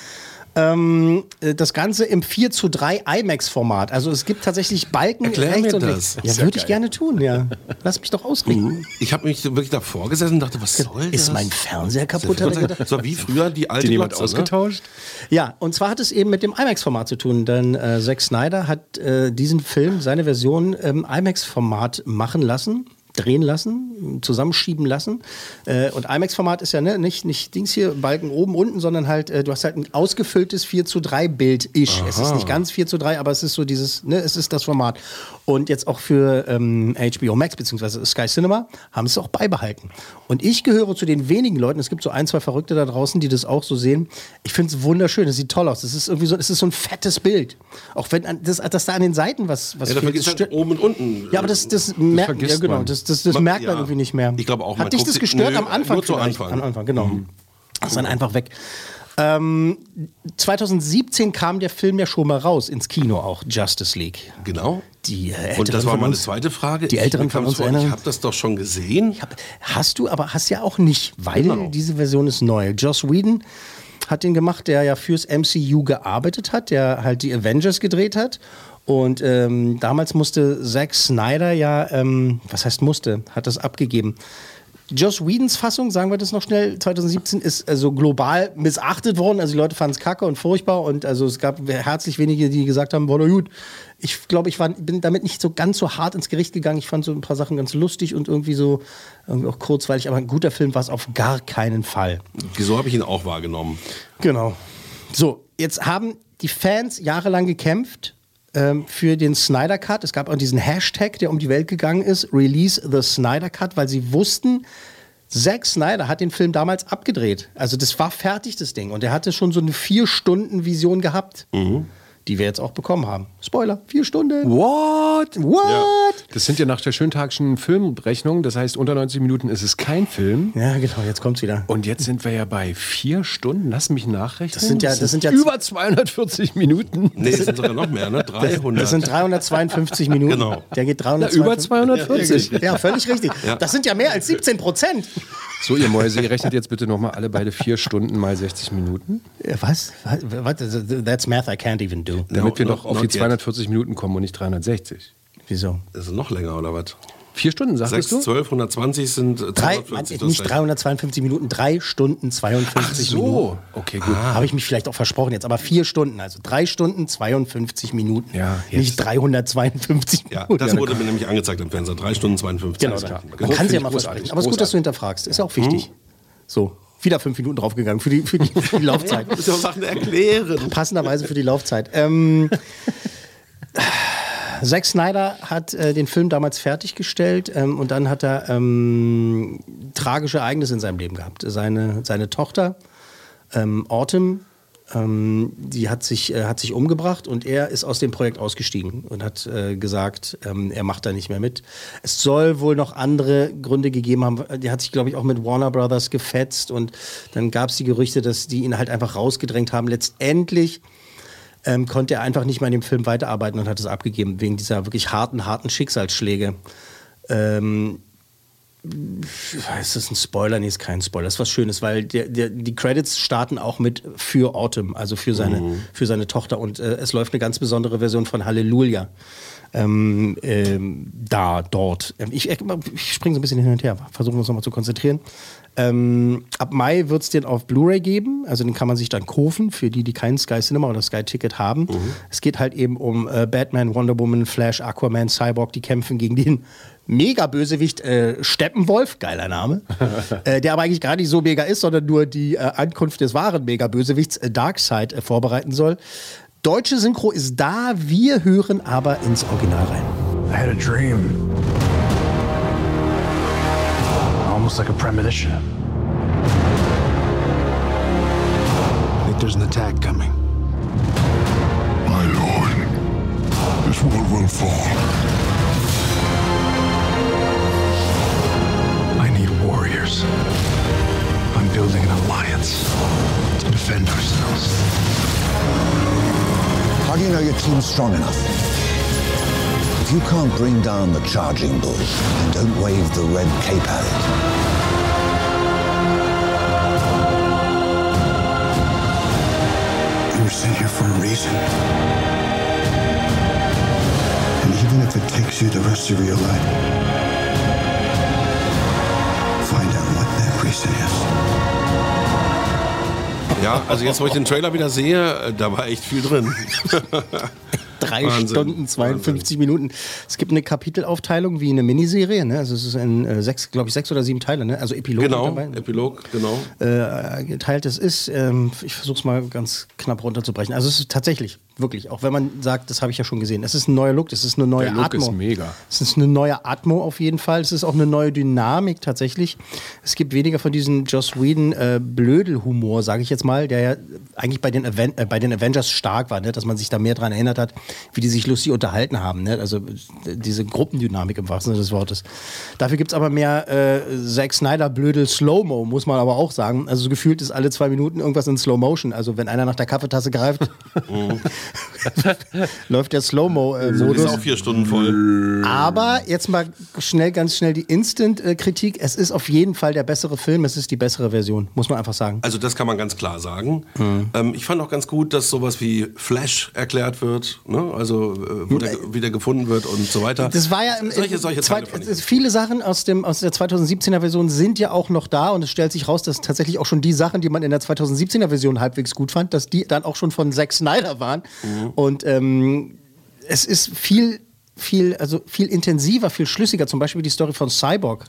Ähm, äh, das Ganze im 4 zu 3 IMAX-Format. Also es gibt tatsächlich Balken Erklär rechts mir und das. links. Das Ja, würde ich gerne tun, ja. Lass mich doch ausreden. Ich habe mich wirklich davor gesessen und dachte, was soll das? Ist mein Fernseher kaputt? war wie früher die alte Den jemand Glotze, ne? ausgetauscht? Ja, und zwar hat es eben mit dem IMAX-Format zu tun, denn äh, Zack Snyder hat äh, diesen Film, seine Version im IMAX-Format machen lassen, drehen lassen, zusammenschieben lassen. Äh, und IMAX-Format ist ja ne, nicht, nicht Dings hier, Balken oben, unten, sondern halt, äh, du hast halt ein ausgefülltes 4 zu 3 Bild-ish. Es ist nicht ganz 4 zu 3, aber es ist so dieses, ne, es ist das Format. Und jetzt auch für ähm, HBO Max bzw. Sky Cinema haben sie es auch beibehalten. Und ich gehöre zu den wenigen Leuten, es gibt so ein, zwei Verrückte da draußen, die das auch so sehen. Ich finde es wunderschön, es sieht toll aus. Es ist irgendwie so, es ist so ein fettes Bild. Auch wenn an- das, dass da an den Seiten was, was Ja, da vergisst das halt oben und unten. ja, aber das, das, merkt, vergisst ja, genau, man. Das, das, das Man- merkt man ja. irgendwie nicht mehr. Ich glaube auch, Hat dich das gestört Nö, am Anfang? nur zu vielleicht? Anfang. Mhm. Am Anfang, genau. Ist dann einfach weg. Ähm, 2017 kam der Film ja schon mal raus ins Kino auch, Justice League. Genau. Die äh, Und das war meine uns- zweite Frage. Die Älteren Ich von uns vor, erinnern- Ich habe das doch schon gesehen. Hab, hast du, aber hast ja auch nicht, weil Genau. diese Version ist neu. Joss Whedon hat den gemacht, der ja fürs MCU gearbeitet hat, der halt die Avengers gedreht hat. Und ähm, damals musste Zack Snyder ja, ähm, was heißt musste, hat das abgegeben. Joss Whedons Fassung, sagen wir das noch schnell, 2017 ist also global missachtet worden. Also die Leute fanden es kacke und furchtbar und also es gab herzlich wenige, die gesagt haben, doch gut. Ich glaube, ich war, bin damit nicht so ganz so hart ins Gericht gegangen. Ich fand so ein paar Sachen ganz lustig und irgendwie so irgendwie auch kurzweilig, aber ein guter Film war es auf gar keinen Fall. Wieso habe ich ihn auch wahrgenommen? Genau. So, jetzt haben die Fans jahrelang gekämpft ähm, für den Snyder Cut. Es gab auch diesen Hashtag, der um die Welt gegangen ist, Release the Snyder Cut, weil sie wussten, Zack Snyder hat den Film damals abgedreht. Also das war fertig, das Ding. Und er hatte schon so eine Vier-Stunden-Vision gehabt, die wir jetzt auch bekommen haben. Spoiler, vier Stunden. What? What? Das sind ja nach der schöntagschen Filmrechnung, das heißt, unter 90 Minuten ist es kein Film. Ja, genau, jetzt kommt's wieder. Und jetzt sind wir ja bei vier Stunden. Lass mich nachrechnen. Das sind ja- das sind ja- über 240 Minuten. Nee, es sind sogar noch mehr, ne? 300. Das sind 352 Minuten. Genau. Der geht 352. Na, über 240. Ja, völlig richtig. Das sind ja mehr als 17 Prozent. So, ihr Mäuse, ihr rechnet jetzt bitte nochmal alle beide vier Stunden mal 60 Minuten, Ja, Was? Was? That's math I can't even do. damit wir No, doch auf die yet. 240 Minuten kommen und nicht 360. Wieso? Das ist noch länger, oder was? Vier Stunden, 6, sagtest du? 12, 120 sind äh, Drei, 240. Mann, nicht 352 Minuten, drei Stunden 52 Minuten. So, okay, gut. Habe ich mich vielleicht auch versprochen jetzt, aber vier Stunden, also drei Stunden 52 Minuten. Ja, jetzt. Nicht 352 Ja, Minuten. das wurde mir nämlich angezeigt im Fernseher. 3 Stunden 52. genau, Alles da. klar. Man Genau. kann sie ja mal ich versprechen. Aber es ist gut, dass du hinterfragst. Ist ja auch wichtig. So, wieder fünf Minuten draufgegangen für die, für die, für die Laufzeit. Musst ja auch Sachen erklären. Passenderweise für die Laufzeit. Ähm, Zack Snyder hat äh, den Film damals fertiggestellt ähm, und dann hat er ähm, tragische Ereignisse in seinem Leben gehabt. Seine, seine Tochter, ähm, Autumn, ähm, die hat sich, äh, hat sich umgebracht und er ist aus dem Projekt ausgestiegen und hat äh, gesagt, ähm, er macht da nicht mehr mit. Es soll wohl noch andere Gründe gegeben haben. Der hat sich, glaube ich, auch mit Warner Brothers gefetzt und dann gab es die Gerüchte, dass die ihn halt einfach rausgedrängt haben. Letztendlich ähm, konnte er einfach nicht mehr in dem Film weiterarbeiten und hat es abgegeben, wegen dieser wirklich harten, harten Schicksalsschläge. Ähm, ist das ein Spoiler? Nee, ist kein Spoiler. Das ist was Schönes, weil der, der, die Credits starten auch mit für Autumn, also für seine, Mhm. für seine Tochter. Und äh, es läuft eine ganz besondere Version von Halleluja. Ähm, ähm, da, dort. Ähm, Ich, ich springe so ein bisschen hin und her. Versuchen wir uns nochmal zu konzentrieren. Ähm, ab Mai wird es den auf Blu-ray geben. Also den kann man sich dann kaufen, für die, die kein Sky Cinema oder Sky Ticket haben. Es geht halt eben um äh, Batman, Wonder Woman, Flash, Aquaman, Cyborg, die kämpfen gegen den Mega-Bösewicht äh, Steppenwolf, geiler Name, äh, der aber eigentlich gar nicht so mega ist, sondern nur die äh, Ankunft des wahren Mega-Bösewichts äh, Darkseid äh, vorbereiten soll. Deutsche Synchro ist da, wir hören aber ins Original rein. I had a dream. Almost like a premonition. I think there's an attack coming. My lord, this world will fall. I need warriors. I'm building an alliance to defend ourselves. How do you know your team's strong enough? If you can't bring down the charging bull, then don't wave the red cape at it. You were sent here for a reason. And even if it takes you the rest of your life, find out what that reason is. Ja, also jetzt, wo ich den Trailer wieder sehe, äh, da war echt viel drin. Drei Wahnsinn, Stunden, 52 Minuten. Es gibt eine Kapitelaufteilung wie eine Miniserie, ne? Also es ist in äh, sechs, glaube ich, sechs oder sieben Teile, ne? Also Epilog Genau, dabei. Epilog, genau. äh, geteilt es ist. Ähm, ich versuche es mal ganz knapp runterzubrechen. Also es ist tatsächlich, wirklich, auch wenn man sagt, das habe ich ja schon gesehen, es ist ein neuer Look, es ist eine neue Der Look Atmo. ist mega. Es ist eine neue Atmo auf jeden Fall. Es ist auch eine neue Dynamik tatsächlich. Es gibt weniger von diesem Joss Whedon äh, Blödelhumor, sage ich jetzt mal, der ja eigentlich bei den, Aven äh, bei den Avengers stark war, ne? dass man sich da mehr dran erinnert hat, wie die sich lustig unterhalten haben. Ne? Also äh, diese Gruppendynamik im wahrsten Sinne des Wortes. Dafür gibt es aber mehr äh, Zack Snyder Blödel Slow-Mo, muss man aber auch sagen. Also so gefühlt ist alle zwei Minuten irgendwas in Slow Motion. Also wenn einer nach der Kaffeetasse greift, läuft der Ist Slow-Mo-Modus. auch vier Stunden voll. Aber jetzt mal schnell, ganz schnell die Instant-Kritik. Es ist auf jeden Fall der bessere Film, es ist die bessere Version, muss man einfach sagen. Also das kann man ganz klar sagen. Mhm. Ähm, ich fand auch ganz gut, dass sowas wie Flash erklärt wird, ne? also äh, wo der wieder gefunden wird und so weiter. Das war ja im, solche, solche zwei, viele Sachen aus, dem, aus der 2017er Version sind ja auch noch da und es stellt sich raus, dass tatsächlich auch schon die Sachen, die man in der 2017er Version halbwegs gut fand, dass die dann auch schon von Zack Snyder waren. Mhm. Und ähm, es ist viel viel, also viel intensiver, viel schlüssiger. Zum Beispiel die Story von Cyborg,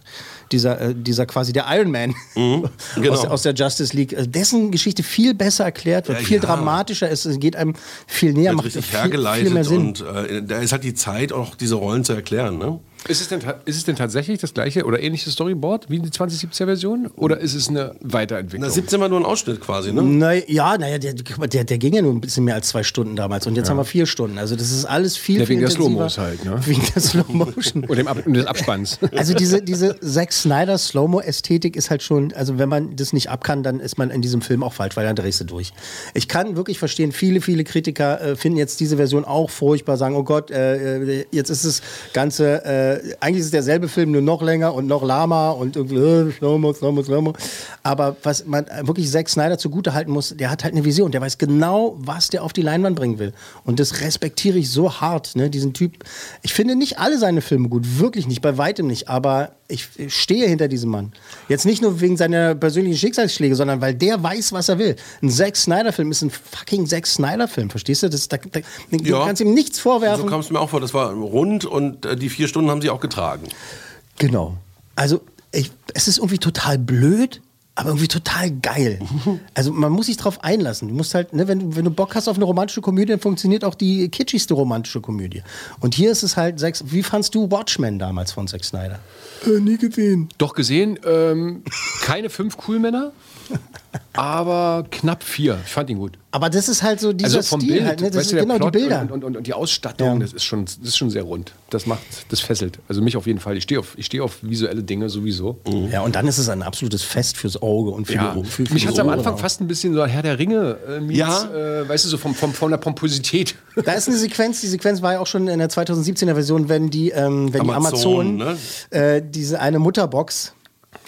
dieser, äh, dieser quasi der Iron Man genau. aus, aus der Justice League, äh, dessen Geschichte viel besser erklärt wird, Ja, viel ja. dramatischer ist, es geht einem viel näher, wird macht richtig viel, hergeleitet viel mehr Sinn. und äh, da ist halt die Zeit, auch diese Rollen zu erklären. Ne? Ist es, denn, ist es denn tatsächlich das gleiche oder ähnliches Storyboard wie die 2017er-Version? Oder ist es eine Weiterentwicklung? Na, 17 war nur ein Ausschnitt quasi, ne? Na, ja, naja, der, der, der ging ja nur ein bisschen mehr als zwei Stunden damals und jetzt haben wir vier Stunden. Also das ist alles viel, Ja, viel wegen der intensiver. Slow-Mos halt, ne? Wegen der Slow Motion. Und dem Ab und des Abspanns. Also diese, diese Zack Snyder Slow-Mo-Ästhetik ist halt schon, also wenn man das nicht ab kann, dann ist man in diesem Film auch falsch, weil dann drehst du durch. Ich kann wirklich verstehen, viele, viele Kritiker äh, finden jetzt diese Version auch furchtbar, sagen, oh Gott, äh, äh, jetzt ist das Ganze, äh, eigentlich ist derselbe Film, nur noch länger und noch lahmer und irgendwie äh, Slow-Mo, Slow-Mo, Slow-Mo. Aber was man wirklich Zack Snyder zugute halten muss, der hat halt eine Vision, der weiß genau, was der auf die Leinwand bringen will. Und das respektiere ich so hart, ne, diesen Typ. Ich finde nicht alle seine Filme gut, wirklich nicht, bei weitem nicht, aber ich stehe hinter diesem Mann. Jetzt nicht nur wegen seiner persönlichen Schicksalsschläge, sondern weil der weiß, was er will. Ein Zack Snyder-Film ist ein fucking Zack Snyder-Film, verstehst du? Das, da, da, du Ja. kannst ihm nichts So vorwerfen. kam es mir auch vor, das war rund und äh, die vier Stunden haben sie auch getragen. Genau. Also, ich, es ist irgendwie total blöd, aber irgendwie total geil. Also, man muss sich drauf einlassen. Du musst halt, ne, wenn, du- wenn du Bock hast auf eine romantische Komödie, dann funktioniert auch die kitschigste romantische Komödie. Und hier ist es halt, Zack, wie fandst du Watchmen damals von Zack Snyder? Äh, nie gesehen. Doch gesehen, ähm, keine fünf Coolmänner. Aber knapp vier. Ich fand ihn gut. Aber das ist halt so dieser Also vom Stil Bild, halt, ne? Das weißt du, genau Plot die Bilder. Und, und, und, und die Ausstattung, Ja. das, ist schon, das ist schon sehr rund. Das macht, das fesselt. Also mich auf jeden Fall. Ich stehe auf, ich stehe auf visuelle Dinge sowieso. ja, und dann ist es ein absolutes Fest fürs Auge und für Ja, die, für, für mich hat es am Anfang auch. fast ein bisschen so Herr der Ringe äh, meets, Ja. äh, weißt du, so vom, vom, von der Pomposität. Da ist eine Sequenz, die Sequenz war ja auch schon in der 2017er Version, wenn die, ähm, wenn die Amazonen, Amazonen äh, diese eine Mutterbox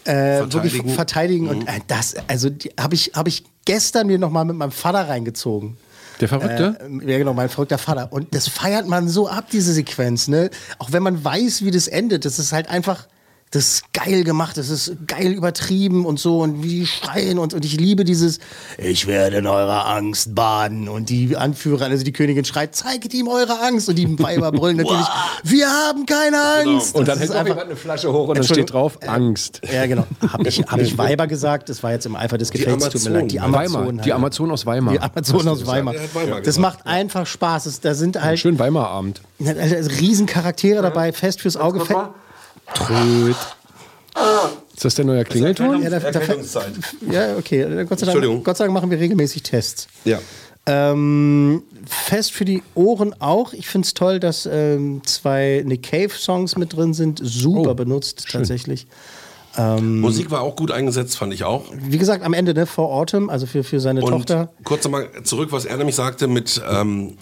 äh, wirklich Verteidigen. verteidigen. Und äh, das, also habe ich, hab ich gestern mir nochmal mit meinem Vater reingezogen. Der Verrückte? Äh, ja, genau, mein verrückter Vater. Und das feiert man so ab, diese Sequenz, ne? Auch wenn man weiß, wie das endet. Das ist halt einfach. Das ist geil gemacht, das ist geil übertrieben und so und wie die schreien und, und ich liebe dieses Ich werde in eurer Angst baden und die Anführer, also die Königin schreit, zeigt ihm eure Angst und die Weiber brüllen natürlich, wir haben keine Angst. und Das dann hält jemand eine Flasche hoch und dann steht drauf Angst. Ja, genau. Habe ich, hab ich Weiber gesagt? Das war jetzt im Eifer des Gefechts. Tut mir leid. Die Amazonen. Amazonen. Weimar. halt. Die Amazon aus Weimar. Die Amazon aus Weimar. Weimar Das macht einfach Spaß. Es, da sind halt Schön Weimar-Abend. also riesen Charaktere dabei, fest fürs Auge. Fe Tröd. Ist das der neue Klingelton? ja, da, da, ja, okay. Gott sei, Dank, Entschuldigung. Gott sei Dank machen wir regelmäßig Tests. Ja. Ähm, fest für die Ohren auch. Ich finde es toll, dass ähm, zwei Nick Cave-Songs mit drin sind. Super Oh, benutzt, tatsächlich. Musik war auch gut eingesetzt, fand ich auch. Wie gesagt, am Ende, ne, For Autumn, also für, für seine Und Tochter. kurz nochmal zurück, was er nämlich sagte mit ähm,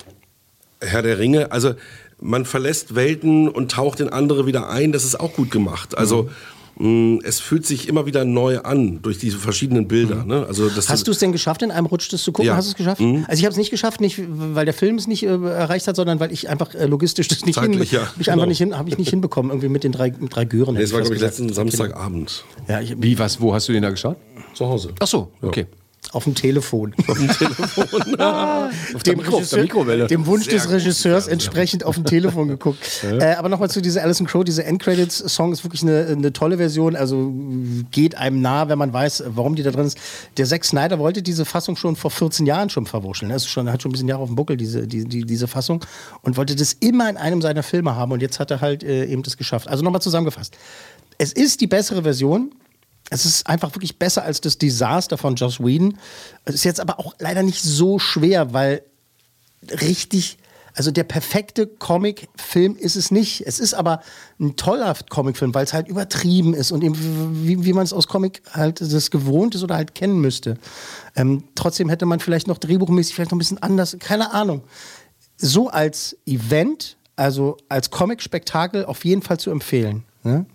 Herr der Ringe. Also man verlässt Welten und taucht in andere wieder ein. Das ist auch gut gemacht. Also Mhm. mh, es fühlt sich immer wieder neu an durch diese verschiedenen Bilder. Ne? Also das Mhm. Hast du es denn geschafft, in einem Rutsch das zu gucken? Ja. Hast du es geschafft? Mhm. Also ich habe es nicht geschafft, nicht weil der Film es nicht äh, erreicht hat, sondern weil ich einfach äh, logistisch das nicht hin, ja. hab ich einfach Genau. nicht hin, habe ich nicht hinbekommen irgendwie mit den drei, mit drei Gören. Nee, das war, glaube ich, letzten Samstagabend. Ja, ich, Wie, was, wo hast du den da geschaut? Zu Hause. Ach so, okay. Auf dem Telefon. Auf dem, der Mikro- auf der Mikrowelle. dem Wunsch Sehr des gut, Regisseurs ja, entsprechend auf dem Telefon geguckt. Äh, aber nochmal zu dieser Alison Crow, diese Endcredits-Song ist wirklich eine, eine tolle Version. Also geht einem nah, wenn man weiß, warum die da drin ist. Der Zack Snyder wollte diese Fassung schon vor 14 Jahren schon verwurscheln. Ist schon, hat schon ein bisschen Jahre auf dem Buckel, diese, die, die, diese Fassung. Und wollte das immer in einem seiner Filme haben. Und jetzt hat er halt äh, eben das geschafft. Also nochmal zusammengefasst. Es ist die bessere Version. Es ist einfach wirklich besser als das Desaster von Joss Whedon. Es ist jetzt aber auch leider nicht so schwer, weil richtig, also der perfekte Comic-Film ist es nicht. Es ist aber ein toller Comic-Film, weil es halt übertrieben ist und eben wie, wie man es aus Comic halt das gewohnt ist oder halt kennen müsste. Ähm, trotzdem hätte man vielleicht noch drehbuchmäßig vielleicht noch ein bisschen anders, keine Ahnung. So als Event, also als Comic-Spektakel auf jeden Fall zu empfehlen. Ne?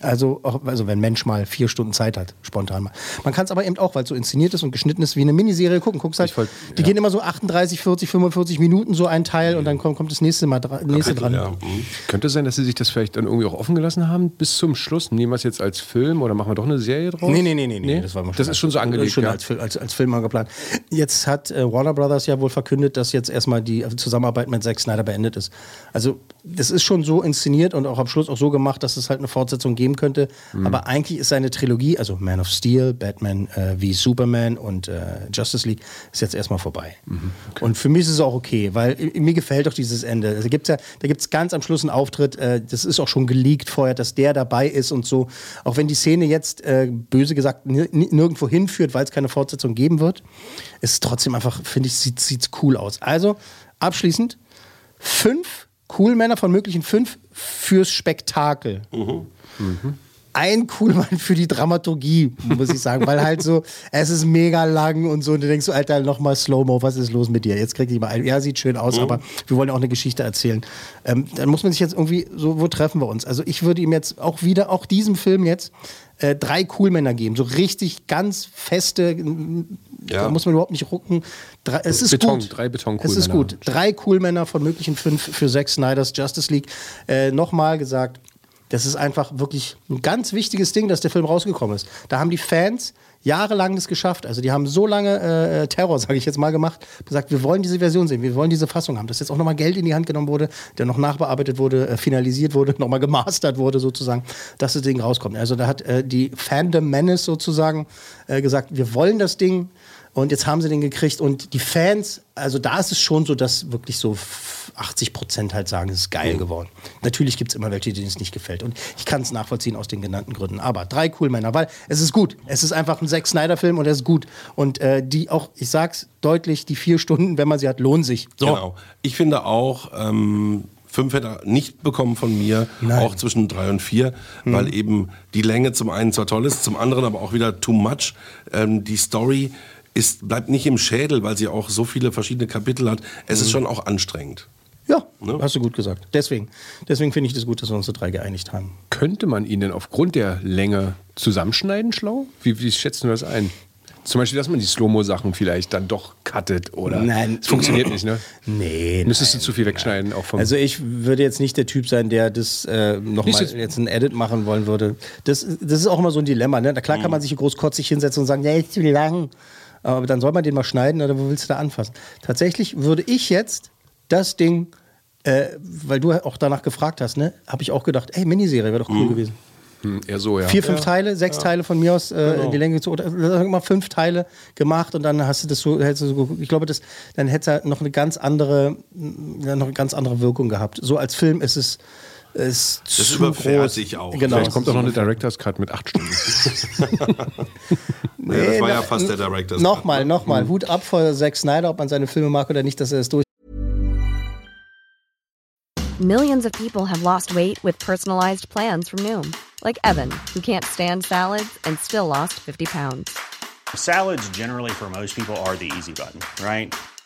Also, auch, also wenn Mensch mal vier Stunden Zeit hat, spontan mal. Man kann es aber eben auch, weil es so inszeniert ist und geschnitten ist, wie eine Miniserie gucken. Guckst halt, wollt- die gehen immer so 38, 40, 45 Minuten so ein Teil und dann kommt, kommt das nächste Mal dra nächste dran. Ja. mhm. Könnte es sein, dass sie sich das vielleicht dann irgendwie auch offen gelassen haben bis zum Schluss? Nehmen wir es jetzt als Film oder machen wir doch eine Serie draus? Nee, nee, nee, nee, nee, das war mal Das ist schon so angelegt, Schon ja. als, als, als Film mal geplant. Jetzt hat äh, Warner Brothers ja wohl verkündet, dass jetzt erstmal die Zusammenarbeit mit Zack Snyder beendet ist. Also das ist schon so inszeniert und auch am Schluss auch so gemacht, dass es halt eine Fortsetzung geben könnte. Mhm. Aber eigentlich ist seine Trilogie, also Man of Steel, Batman äh, wie Superman und äh, Justice League, ist jetzt erstmal vorbei. Mhm. Und für mich ist es auch okay, weil äh, mir gefällt doch dieses Ende. Da gibt es ja, da gibt's ganz am Schluss einen Auftritt, äh, das ist auch schon geleakt vorher, dass der dabei ist und so. Auch wenn die Szene jetzt, äh, böse gesagt, ni- ni- nirgendwo hinführt, weil es keine Fortsetzung geben wird, ist es trotzdem einfach, finde ich, sieht es cool aus. Also, abschließend, fünf Coolmänner von möglichen fünf fürs Spektakel. Ein Coolmann für die Dramaturgie, muss ich sagen, weil halt so, es ist mega lang und so, und du denkst so, Alter, nochmal Slow-Mo, was ist los mit dir? Jetzt krieg ich mal ein. Ja, sieht schön aus, aber wir wollen ja auch eine Geschichte erzählen. Ähm, dann muss man sich jetzt irgendwie, so, wo treffen wir uns? Also ich würde ihm jetzt auch wieder, auch diesem Film jetzt, äh, drei Coolmänner geben, so richtig ganz feste, da muss man überhaupt nicht rucken. Drei, es ist Beton, gut. drei beton Es ist gut. Drei Coolmänner von möglichen fünf für Zack Snyders Justice League. Äh, Nochmal gesagt, das ist einfach wirklich ein ganz wichtiges Ding, dass der Film rausgekommen ist. Da haben die Fans jahrelang das geschafft. Also die haben so lange äh, Terror, sage ich jetzt mal, gemacht, gesagt, wir wollen diese Version sehen, wir wollen diese Fassung haben. Dass jetzt auch nochmal Geld in die Hand genommen wurde, der noch nachbearbeitet wurde, äh, finalisiert wurde, nochmal gemastert wurde sozusagen, dass das Ding rauskommt. Also da hat äh, die Fandom Menace sozusagen äh, gesagt, wir wollen das Ding. Und jetzt haben sie den gekriegt und die Fans, also da ist es schon so, dass wirklich so 80 Prozent halt sagen, es ist geil geworden. Natürlich gibt es immer welche, denen es nicht gefällt. Und ich kann es nachvollziehen aus den genannten Gründen. Aber drei cool Männer, weil es ist gut. Es ist einfach ein Zack Snyder-Film und er ist gut. Und äh, die auch, ich sag's deutlich, die vier Stunden, wenn man sie hat, lohnen sich. So. Genau. Ich finde auch, ähm, fünf hätte er nicht bekommen von mir, Nein. auch zwischen drei und vier, weil eben die Länge zum einen zwar toll ist, zum anderen aber auch wieder too much. Ähm, die Story ist, bleibt nicht im Schädel, weil sie auch so viele verschiedene Kapitel hat. Es ist schon auch anstrengend. Ja, Ne? hast du gut gesagt. Deswegen, deswegen finde ich das gut, dass wir uns zu drei geeinigt haben. Könnte man ihn denn aufgrund der Länge zusammenschneiden, schlau? Wie, wie schätzen du das ein? Zum Beispiel, dass man die Slow-Mo-Sachen vielleicht dann doch cuttet oder. Nein. Es funktioniert nicht, ne? Nee. Müsstest du nein, zu viel wegschneiden, auch vom. Also ich würde jetzt nicht der Typ sein, der das äh, nochmal jetzt- jetzt ein Edit machen wollen würde. Das, das ist auch immer so ein Dilemma. Ne? Na klar kann man sich hier großkotzig hinsetzen und sagen, der ist zu lang. Aber dann soll man den mal schneiden oder wo willst du da anfassen? Tatsächlich würde ich jetzt das Ding, äh, weil du auch danach gefragt hast, ne, habe ich auch gedacht, ey, Miniserie wäre doch cool gewesen. Hm, eher so, ja. Vier, fünf Teile, sechs Teile von mir aus äh, in die Länge gezogen. Oder wir mal fünf Teile gemacht und dann hast du das so, hättest du so ich glaube, das, dann hätte es noch eine ganz andere, ja, noch eine ganz andere Wirkung gehabt. So als Film ist es ist Das zu groß. sich auch. Genau. Vielleicht kommt auch noch eine Director's Cut mit acht Stunden. Ja, das war ja fast der Director's Cut, Nochmal, ne? nochmal. Hut ab vor Zack Snyder, ob man seine Filme mag oder nicht, dass er es durch. Millions of people have lost weight with personalized plans from Noom, like Evan, who can't stand salads and still lost 50 pounds. Salads, generally, for most people, are the easy button, right?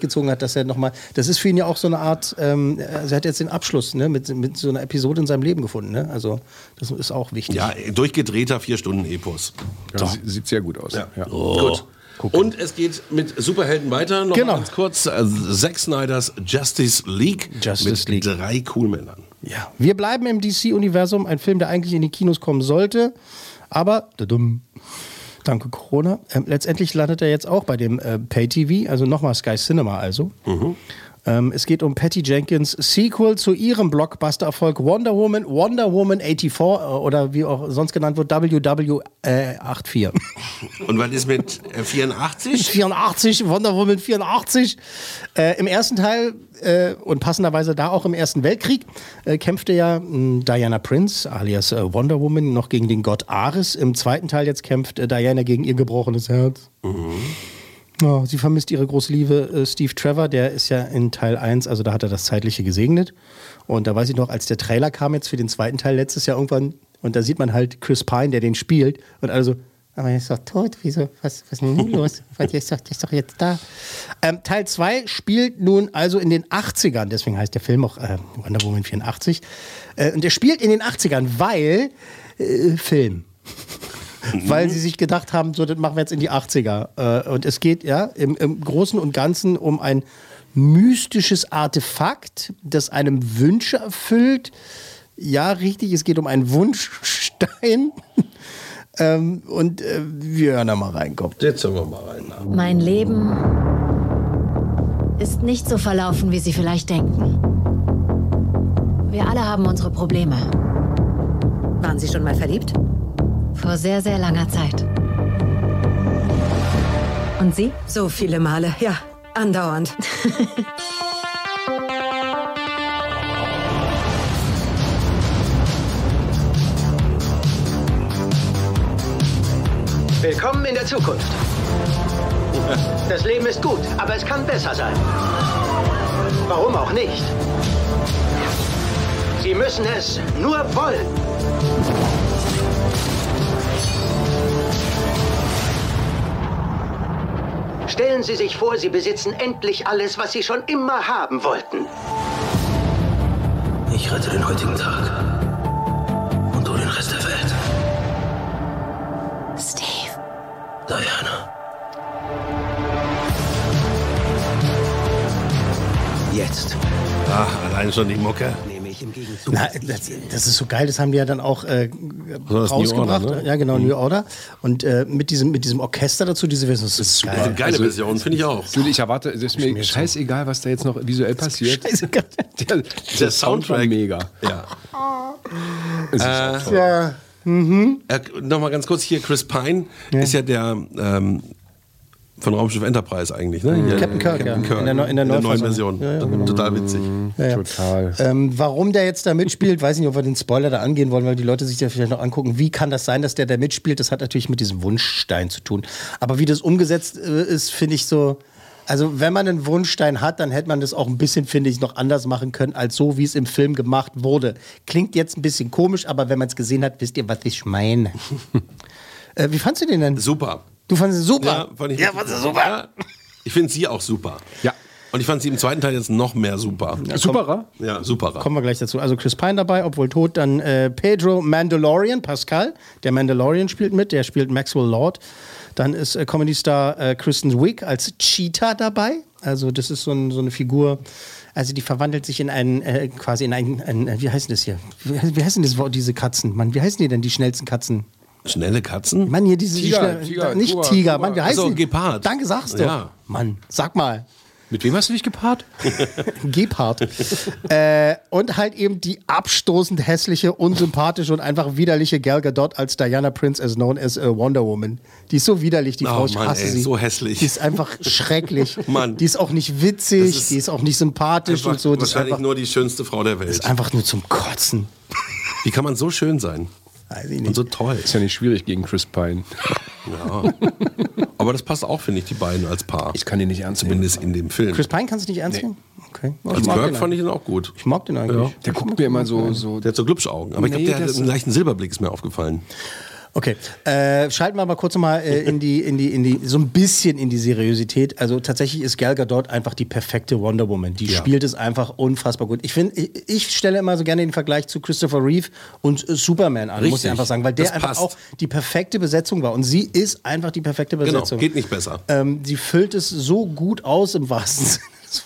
Gezogen hat, dass er nochmal, das ist für ihn ja auch so eine Art, ähm, also er hat jetzt den Abschluss ne, mit, mit so einer Episode in seinem Leben gefunden. Ne? Also das ist auch wichtig. Ja, durchgedrehter vier Stunden Epos. Ja, sie- Sieht sehr gut aus. Ja. Gut. Und es geht mit Superhelden weiter. Noch Genau. ganz kurz. Äh, Zack Snyders Justice League Justice mit League. drei Coolmännern. Ja. Wir bleiben im DC-Universum, ein Film, der eigentlich in die Kinos kommen sollte, aber dadum, danke Corona. Ähm, letztendlich landet er jetzt auch bei dem äh, Pay-TV, also nochmal Sky Cinema also. Ähm, es geht um Patty Jenkins Sequel zu ihrem Blockbuster-Erfolg Wonder Woman, Wonder Woman 84 äh, oder wie auch sonst genannt wird, WW äh, 84. Und was ist mit äh, 84? 84, Wonder Woman 84. Äh, Im ersten Teil äh, und passenderweise da auch im Ersten Weltkrieg äh, kämpfte ja mh, Diana Prince alias Wonder Woman noch gegen den Gott Ares. Im zweiten Teil jetzt kämpft Diana gegen ihr gebrochenes Herz. Oh, sie vermisst ihre große Liebe äh, Steve Trevor, der ist ja in Teil 1, also da hat er das Zeitliche gesegnet. Und da weiß ich noch, als der Trailer kam jetzt für den zweiten Teil letztes Jahr irgendwann, und da sieht man halt Chris Pine, der den spielt, und alle so, aber er ist doch tot, wieso, was, was ist denn nun los? Der ist doch, der ist doch jetzt da. Ähm, Teil 2 spielt nun also in den 80ern, deswegen heißt der Film auch äh, Wonder Woman 84. Äh, und der spielt in den 80ern, weil äh, Film weil sie sich gedacht haben, so, das machen wir jetzt in die 80er. Äh, und es geht ja im, im Großen und Ganzen um ein mystisches Artefakt, das einem Wünsche erfüllt. Ja, richtig, es geht um einen Wunschstein. ähm, und äh, wir hören da mal rein, komm. Jetzt hören wir mal rein. Mein Leben ist nicht so verlaufen, wie Sie vielleicht denken. Wir alle haben unsere Probleme. Waren Sie schon mal verliebt? Vor sehr, sehr langer Zeit. Und Sie? So viele Male, ja. Andauernd. Willkommen in der Zukunft. Das Leben ist gut, aber es kann besser sein. Warum auch nicht? Sie müssen es nur wollen. Stellen Sie sich vor, Sie besitzen endlich alles, was Sie schon immer haben wollten. Ich rette den heutigen Tag. Und du den Rest der Welt. Steve. Diana. Jetzt Ach, allein schon die Mucke. nehme ich im Gegenzug. Na, das, das ist so geil, das haben die ja dann auch äh, Also das New rausgebracht. Order, ne? Ja, genau, New Order. Und äh, mit, diesem, mit diesem Orchester dazu, diese Version, das ist Super, geil. geile Also- Version, finde ich auch. Ich erwarte, es ist mir scheißegal, was da jetzt noch visuell passiert. Scheißegal. Der, Der Soundtrack. mega. Ja. Es ist toll. Ja. Äh, Nochmal ganz kurz hier, Chris Pine ist ja der ähm, von Raumschiff Enterprise eigentlich, ne? Hier, Captain Kirk, ja. Captain Kirk. In der Neu- in der neuen. Version. Ja, ja, genau. Total witzig. Ja, ja. Total. Ähm, warum der jetzt da mitspielt, weiß nicht, ob wir den Spoiler da angehen wollen, weil die Leute sich ja vielleicht noch angucken. Wie kann das sein, dass der da mitspielt? Das hat natürlich mit diesem Wunschstein zu tun. Aber wie das umgesetzt äh, ist, finde ich so. Also, wenn man einen Wunschstein hat, dann hätte man das auch ein bisschen, finde ich, noch anders machen können, als so, wie es im Film gemacht wurde. Klingt jetzt ein bisschen komisch, aber wenn man es gesehen hat, wisst ihr, was ich meine. äh, wie fandst du den denn? Super. Du fandest ihn super? Ja, fand ich ja fandest du gut. super? Ja. Ich finde sie auch super. Ja. Und ich fand sie im zweiten Teil jetzt noch mehr super. Superer? Ja, superer. Kommen wir gleich dazu. Also Chris Pine dabei, obwohl tot. Dann äh, Pedro Mandalorian, Pascal. Der Mandalorian spielt mit. Der spielt Maxwell Lord. Dann ist äh, Comedy-Star äh, Kristen Wiig als Cheetah dabei. Also das ist so, ein, so eine Figur. Also die verwandelt sich in einen, äh, quasi in einen, ein, äh, wie heißt das hier? Wie, wie heißen das Wort, diese Katzen? Mann, wie heißen die denn, die schnellsten Katzen? Schnelle Katzen? Mann, hier diese die Tiger, schnell- Tiger, nicht Tiger, Tiger, Tiger. Mann, wie heißt Ach so, die? Gepard. Danke, sag's doch. Ja. Mann, sag mal. Mit wem hast du dich gepaart? Gepard. äh, und halt eben die abstoßend hässliche, unsympathische und einfach widerliche Gal Gadot als Diana Prince, as known as äh, Wonder Woman. Die ist so widerlich, die Oh Frau. Ich Mann, hasse ey, sie. so hässlich. Die ist einfach schrecklich. Mann. Die ist auch nicht witzig, ist die ist auch nicht sympathisch und so. Die ist wahrscheinlich einfach, nur die schönste Frau der Welt. ist einfach nur zum Kotzen. Wie kann man so schön sein? Weiß ich Und nicht. so toll. Ist ja nicht schwierig gegen Chris Pine. Ja. Aber das passt auch, finde ich, die beiden als Paar. Ich kann ihn nicht ernst nehmen. Zumindest in dem Film. Chris Pine kannst du nicht ernst nehmen? Okay. Oh, als Kirk fand ich ihn auch gut. ich mag den eigentlich. Der guckt mir immer so, so Der hat so Glubschaugen. Aber ich glaube, Nee, der hat einen leichten Silberblick, ist mir aufgefallen. Okay, äh, schalten wir aber kurz mal äh, in die, in die, in die, so ein bisschen in die Seriosität. Also tatsächlich ist Gal Gadot einfach die perfekte Wonder Woman. Die Ja. spielt es einfach unfassbar gut. Ich finde, ich, ich stelle immer so gerne den Vergleich zu Christopher Reeve und äh, Superman an, muss ich Richtig. einfach sagen, weil der Das einfach passt. auch die perfekte Besetzung war. Und sie ist einfach die perfekte Genau, Besetzung. geht nicht besser. Ähm, sie füllt es so gut aus im wahrsten Sinne des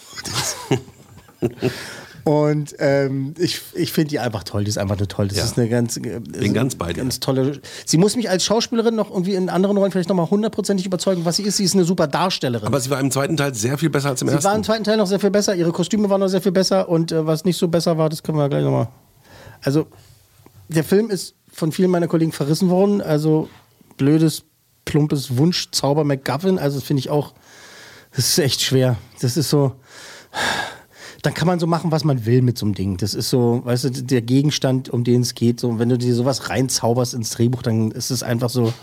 Wortes. Und ähm, ich, ich finde die einfach toll. Die ist einfach nur toll. Das Ja. ist eine ganz, äh, Bin ganz bei dir. ganz tolle. Sie muss mich als Schauspielerin noch irgendwie in anderen Rollen vielleicht noch mal hundertprozentig überzeugen, was sie ist. Sie ist eine super Darstellerin. Aber sie war im zweiten Teil sehr viel besser als im sie ersten. war im zweiten Teil noch sehr viel besser. Ihre Kostüme waren noch sehr viel besser. Und äh, was nicht so besser war, das können wir gleich noch mal. Also der Film ist von vielen meiner Kollegen verrissen worden. Also blödes, plumpes Wunschzauber McGuffin. Also das finde ich auch. Das ist echt schwer. Das ist so. Dann kann man so machen, was man will mit so einem Ding. Das ist so, weißt du, der Gegenstand, um den es geht. So, und wenn du dir sowas reinzauberst ins Drehbuch, dann ist es einfach so.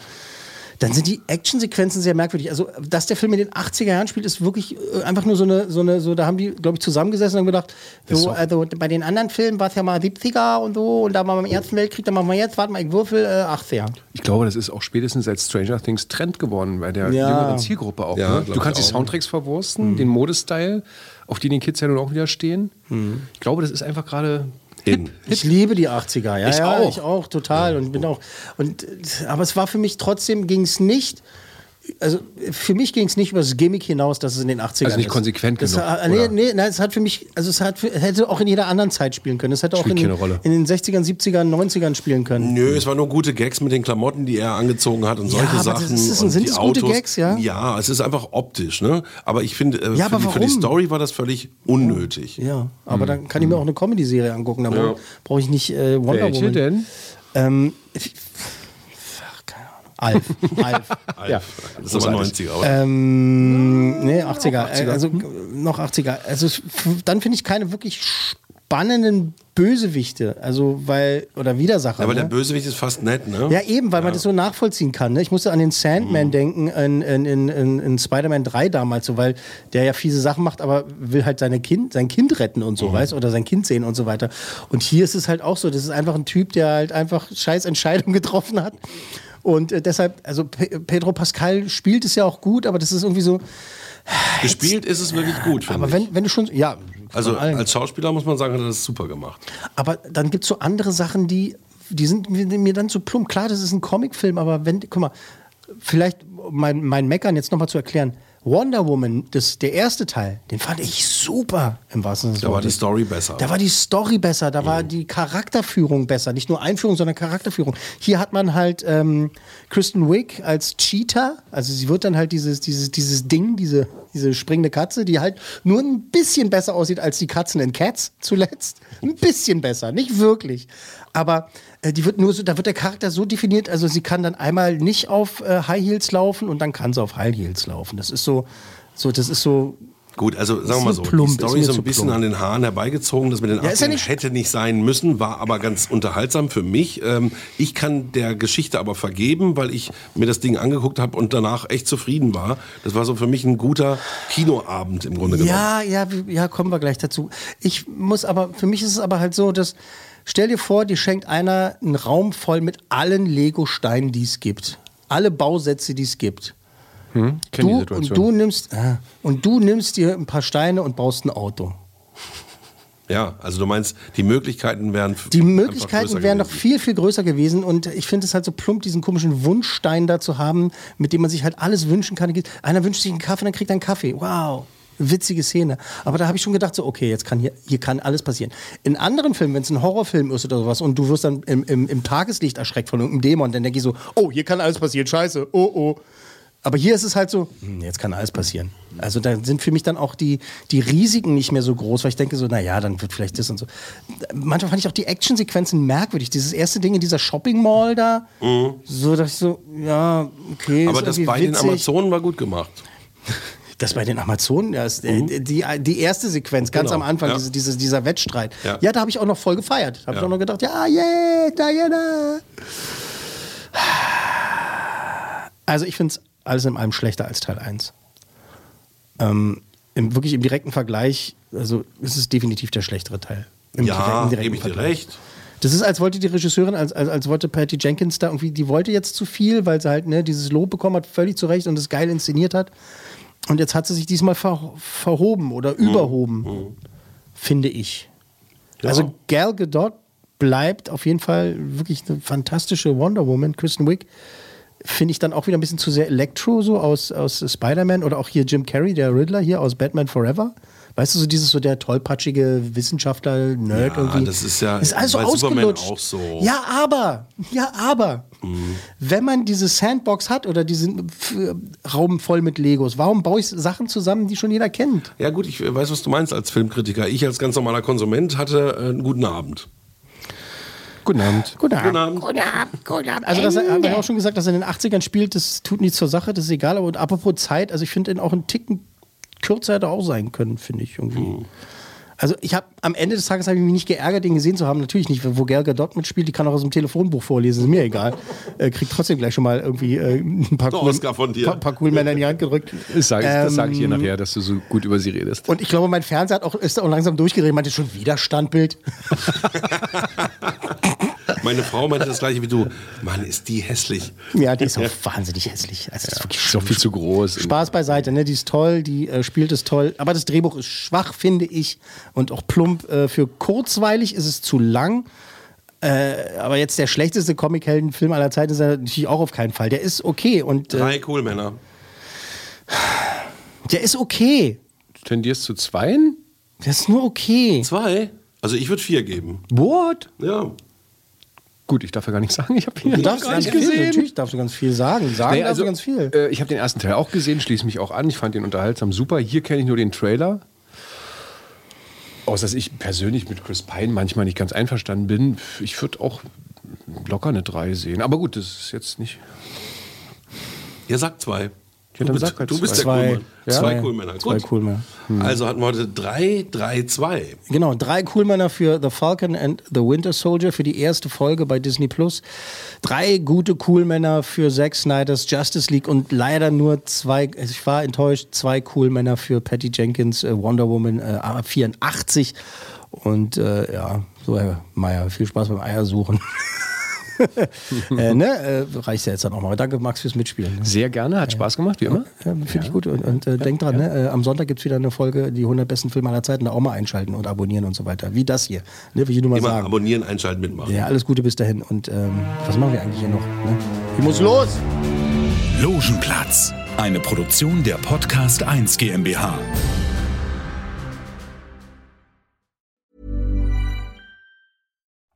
Dann sind die Actionsequenzen sehr merkwürdig. Also, dass der Film in den 80er Jahren spielt, ist wirklich äh, einfach nur so eine, so eine, so, da haben die, glaube ich, zusammengesessen und gedacht, so, also bei den anderen Filmen war es ja mal 70er und so, und da waren wir im Ersten Weltkrieg, dann machen wir jetzt, warte mal, ich würfel, äh, 80er. Ich glaube, das ist auch spätestens seit Stranger Things Trend geworden bei der Ja. jüngeren Zielgruppe auch. Ja, ne? Du kannst die. Soundtracks verwursten, den Modestyle, auf die die Kids ja nun auch wieder stehen. Ich glaube, das ist einfach gerade In. Ich liebe die 80er, ja. Ich ja, auch. Ich auch, total. Und bin auch. Und, aber es war für mich trotzdem, ging es nicht. Also für mich ging es nicht über das Gimmick hinaus, dass es in den 80ern Also nicht ist. konsequent das genug, Hat, nee, oder? nee, nein, es hat für mich, also es hat, hätte auch in jeder anderen Zeit spielen können. Es hätte auch in, in den 60ern, 70ern, 90ern spielen können. Nö, es waren nur gute Gags mit den Klamotten, die er angezogen hat und Ja, solche aber das Sachen. ist sind die es gute Autos. Gags, ja? Ja, es ist einfach optisch, ne? Aber ich finde, äh, Ja, für, für die? Story war das völlig unnötig. Ja, aber dann kann ich mir auch eine Comedy-Serie angucken. Dann Ja. brauche ich nicht äh, Wonder Welche Woman. denn? Ähm, ich- Ahnung. Alf. Alf. Ja. Das ist aber 90er, aber. Ähm, nee, 80er. Äh, Also noch 80er. Also dann finde ich keine wirklich spannenden Bösewichte. Also weil, oder Widersacher. aber der ne? Bösewicht ist fast nett, ne? Ja, eben, weil man das so nachvollziehen kann. Ne? Ich musste an den Sandman Mhm. denken, in, in, in, in, in Spider-Man 3 damals, so, weil der ja fiese Sachen macht, aber will halt seine kind, sein Kind retten und so, Mhm. weißt oder sein Kind sehen und so weiter. Und hier ist es halt auch so, das ist einfach ein Typ, der halt einfach scheiß Entscheidungen getroffen hat. Und äh, deshalb, also Pe Pedro Pascal spielt es ja auch gut, aber das ist irgendwie so. Gespielt ist es wirklich gut, Aber ich. wenn, wenn du schon. Ja, also als Schauspieler muss man sagen, hat er das super gemacht. Aber dann gibt es so andere Sachen, die, die sind mir, mir dann zu plump. Klar, das ist ein Comicfilm, aber wenn, guck mal, vielleicht mein, mein Meckern jetzt nochmal zu erklären. Wonder Woman, das, der erste Teil, den fand ich super im wahrsten Sinne Da war die. Story besser. Da war die Story besser, da Mhm. war die Charakterführung besser. Nicht nur Einführung, sondern Charakterführung. Hier hat man halt ähm, Kristen Wiig als Cheetah. Also sie wird dann halt dieses, dieses, dieses Ding, diese, diese springende Katze, die halt nur ein bisschen besser aussieht als die Katzen in Cats zuletzt. Ein bisschen besser, nicht wirklich. Aber äh, die wird nur so, da wird der Charakter so definiert, also sie kann dann einmal nicht auf äh, High Heels laufen und dann kann sie auf High Heels laufen. Das ist so, so das ist so Gut, also sagen wir mal so, plump, die Story so ein bisschen plump. an den Haaren herbeigezogen, das mit den Ja, ja 18 nicht- hätte nicht sein müssen, war aber ganz unterhaltsam für mich. Ähm, ich kann der Geschichte aber vergeben, weil ich mir das Ding angeguckt habe und danach echt zufrieden war. Das war so für mich ein guter Kinoabend im Grunde genommen. Ja, ja, wie- ja, kommen wir gleich dazu. Ich muss aber, für mich ist es aber halt so, dass, stell dir vor, dir schenkt einer einen Raum voll mit allen Lego-Steinen, die es gibt. Alle Bausätze, die es gibt. Hm? Du, und du nimmst, äh, und du nimmst dir ein paar Steine und baust ein Auto. Ja, also du meinst, die Möglichkeiten wären Die Möglichkeiten wären gewesen. viel, viel größer gewesen. Und ich finde es halt so plump, diesen komischen Wunschstein da zu haben, mit dem man sich halt alles wünschen kann. Einer wünscht sich einen Kaffee, dann kriegt er einen Kaffee. Wow. Witzige Szene. Aber da habe ich schon gedacht, so, okay, jetzt kann hier, hier kann alles passieren. In anderen Filmen, wenn es ein Horrorfilm ist oder sowas und du wirst dann im, im, im Tageslicht erschreckt von irgendeinem Dämon, dann denke ich so, oh, hier kann alles passieren, scheiße, oh, oh. Aber hier ist es halt so, hm, jetzt kann alles passieren. Also da sind für mich dann auch die, die Risiken nicht mehr so groß, weil ich denke so, naja, dann wird vielleicht das und so. Manchmal fand ich auch die Actionsequenzen merkwürdig. Dieses erste Ding in dieser Shopping Mall da, so dachte ich so, ja, okay. Mhm. Aber das bei den witzig. Amazonen war gut gemacht. Das bei den Amazonen, ja, ist, äh, die, die erste Sequenz, ganz Genau, am Anfang, ja. diese, diese, dieser Wettstreit. Ja. Ja, da habe ich auch noch voll gefeiert. Habe ich Ja. auch noch gedacht, ja, yeah, Diana. Also ich finde es alles in allem schlechter als Teil 1. Ähm, im, wirklich im direkten Vergleich, also es ist definitiv der schlechtere Teil. Im Ja, direkten- gebe ich dir recht. Das ist, als wollte die Regisseurin, als, als, als wollte Patty Jenkins da irgendwie, die wollte jetzt zu viel, weil sie halt ne, dieses Lob bekommen hat, völlig zu Recht und es geil inszeniert hat. Und jetzt hat sie sich diesmal ver, verhoben oder überhoben, finde ich. Ja. Also Gal Gadot bleibt auf jeden Fall wirklich eine fantastische Wonder Woman. Kristen Wiig finde ich dann auch wieder ein bisschen zu sehr Electro so aus, aus Spider-Man oder auch hier Jim Carrey, der Riddler hier aus Batman Forever. Weißt du, so dieses so der tollpatschige Wissenschaftler, Nerd Ja, irgendwie. das ist ja ist alles so bei Superman ausgelutscht. auch so. Ja, aber, ja, aber, Mhm. wenn man diese Sandbox hat oder diesen Raum voll mit Legos, warum baue ich Sachen zusammen, die schon jeder kennt? Ja gut, ich weiß, was du meinst als Filmkritiker. Ich als ganz normaler Konsument hatte äh, einen guten Abend. Guten Abend. Guten Guten Abend. Abend. Also das haben wir auch schon gesagt, dass er in den 80ern spielt, das tut nichts zur Sache, das ist egal. Aber apropos Zeit, also ich finde ihn auch einen Ticken kürzer hätte auch sein können, finde ich irgendwie. Also ich habe am Ende des Tages habe ich mich nicht geärgert, den gesehen zu haben. Natürlich nicht, wo Gal Gadot mitspielt, die kann auch aus dem Telefonbuch vorlesen, ist mir egal. Äh, kriegt trotzdem gleich schon mal irgendwie äh, ein paar, cool, Oscar von dir. paar, paar cool Männer in die Hand gedrückt. Das sage ich, das sag ich ihr Ähm, nachher, dass du so gut über sie redest. Und ich glaube, mein Fernseher hat auch, ist auch langsam durchgedreht, meinte schon wieder Standbild. Meine Frau meinte das gleiche wie du. Mann, ist die hässlich. Ja, die ist auch wahnsinnig hässlich. Also das ist wirklich Ist doch viel zu groß. Spaß beiseite, ne? Die ist toll, die äh, spielt es toll. Aber das Drehbuch ist schwach, finde ich. Und auch plump. Äh, für kurzweilig ist es zu lang. Äh, aber jetzt der schlechteste Comic-Helden-Film aller Zeiten ist er natürlich auch auf keinen Fall. Der ist okay. Und äh, Drei Coolmänner. der ist okay. Du tendierst zu zweien? Der ist nur okay. Zwei? Also ich würde vier geben. What? Ja. Gut, ich darf ja gar nicht sagen, ich habe ihn Du darfst gar nicht viel, gesehen. natürlich darfst du ganz viel sagen. Sagen Nee, darfst also, ganz viel. Äh, ich habe den ersten Teil auch gesehen, schließe mich auch an. Ich fand den unterhaltsam super. Hier kenne ich nur den Trailer. Außer dass ich persönlich mit Chris Pine manchmal nicht ganz einverstanden bin. Ich würde auch locker eine 3 sehen. Aber gut, das ist jetzt nicht. Ihr sagt zwei. Ja, du bist, halt du bist zwei. der Coolmann. Ja. Zwei. Coolmänner. Zwei. Coolmänner. Also hatten wir heute drei, drei, zwei. Genau, drei Coolmänner für The Falcon and the Winter Soldier für die erste Folge bei Disney Plus. Drei gute Coolmänner für Zack Snyders Justice League und leider nur zwei, also ich war enttäuscht, zwei Coolmänner für Patty Jenkins äh, Wonder Woman äh, 84. Und äh, ja, so Herr Meier, viel Spaß beim Eiersuchen. äh, ne? äh, reicht ja jetzt dann auch mal. Danke, Max, fürs Mitspielen. ne? Sehr gerne, hat Spaß gemacht, wie immer. Ja, Finde ich gut. Und, und äh, denkt dran, ne? äh, am Sonntag gibt es wieder eine Folge, die 100 besten Filme aller Zeiten, da auch mal einschalten und abonnieren und so weiter. Wie das hier. Ne? Will ich nur mal Immer sagen. abonnieren, einschalten, mitmachen. Ja, alles Gute bis dahin. Und ähm, was machen wir eigentlich hier noch? Ne? Ich muss los! Logenplatz, Eine Produktion der Podcast 1 GmbH.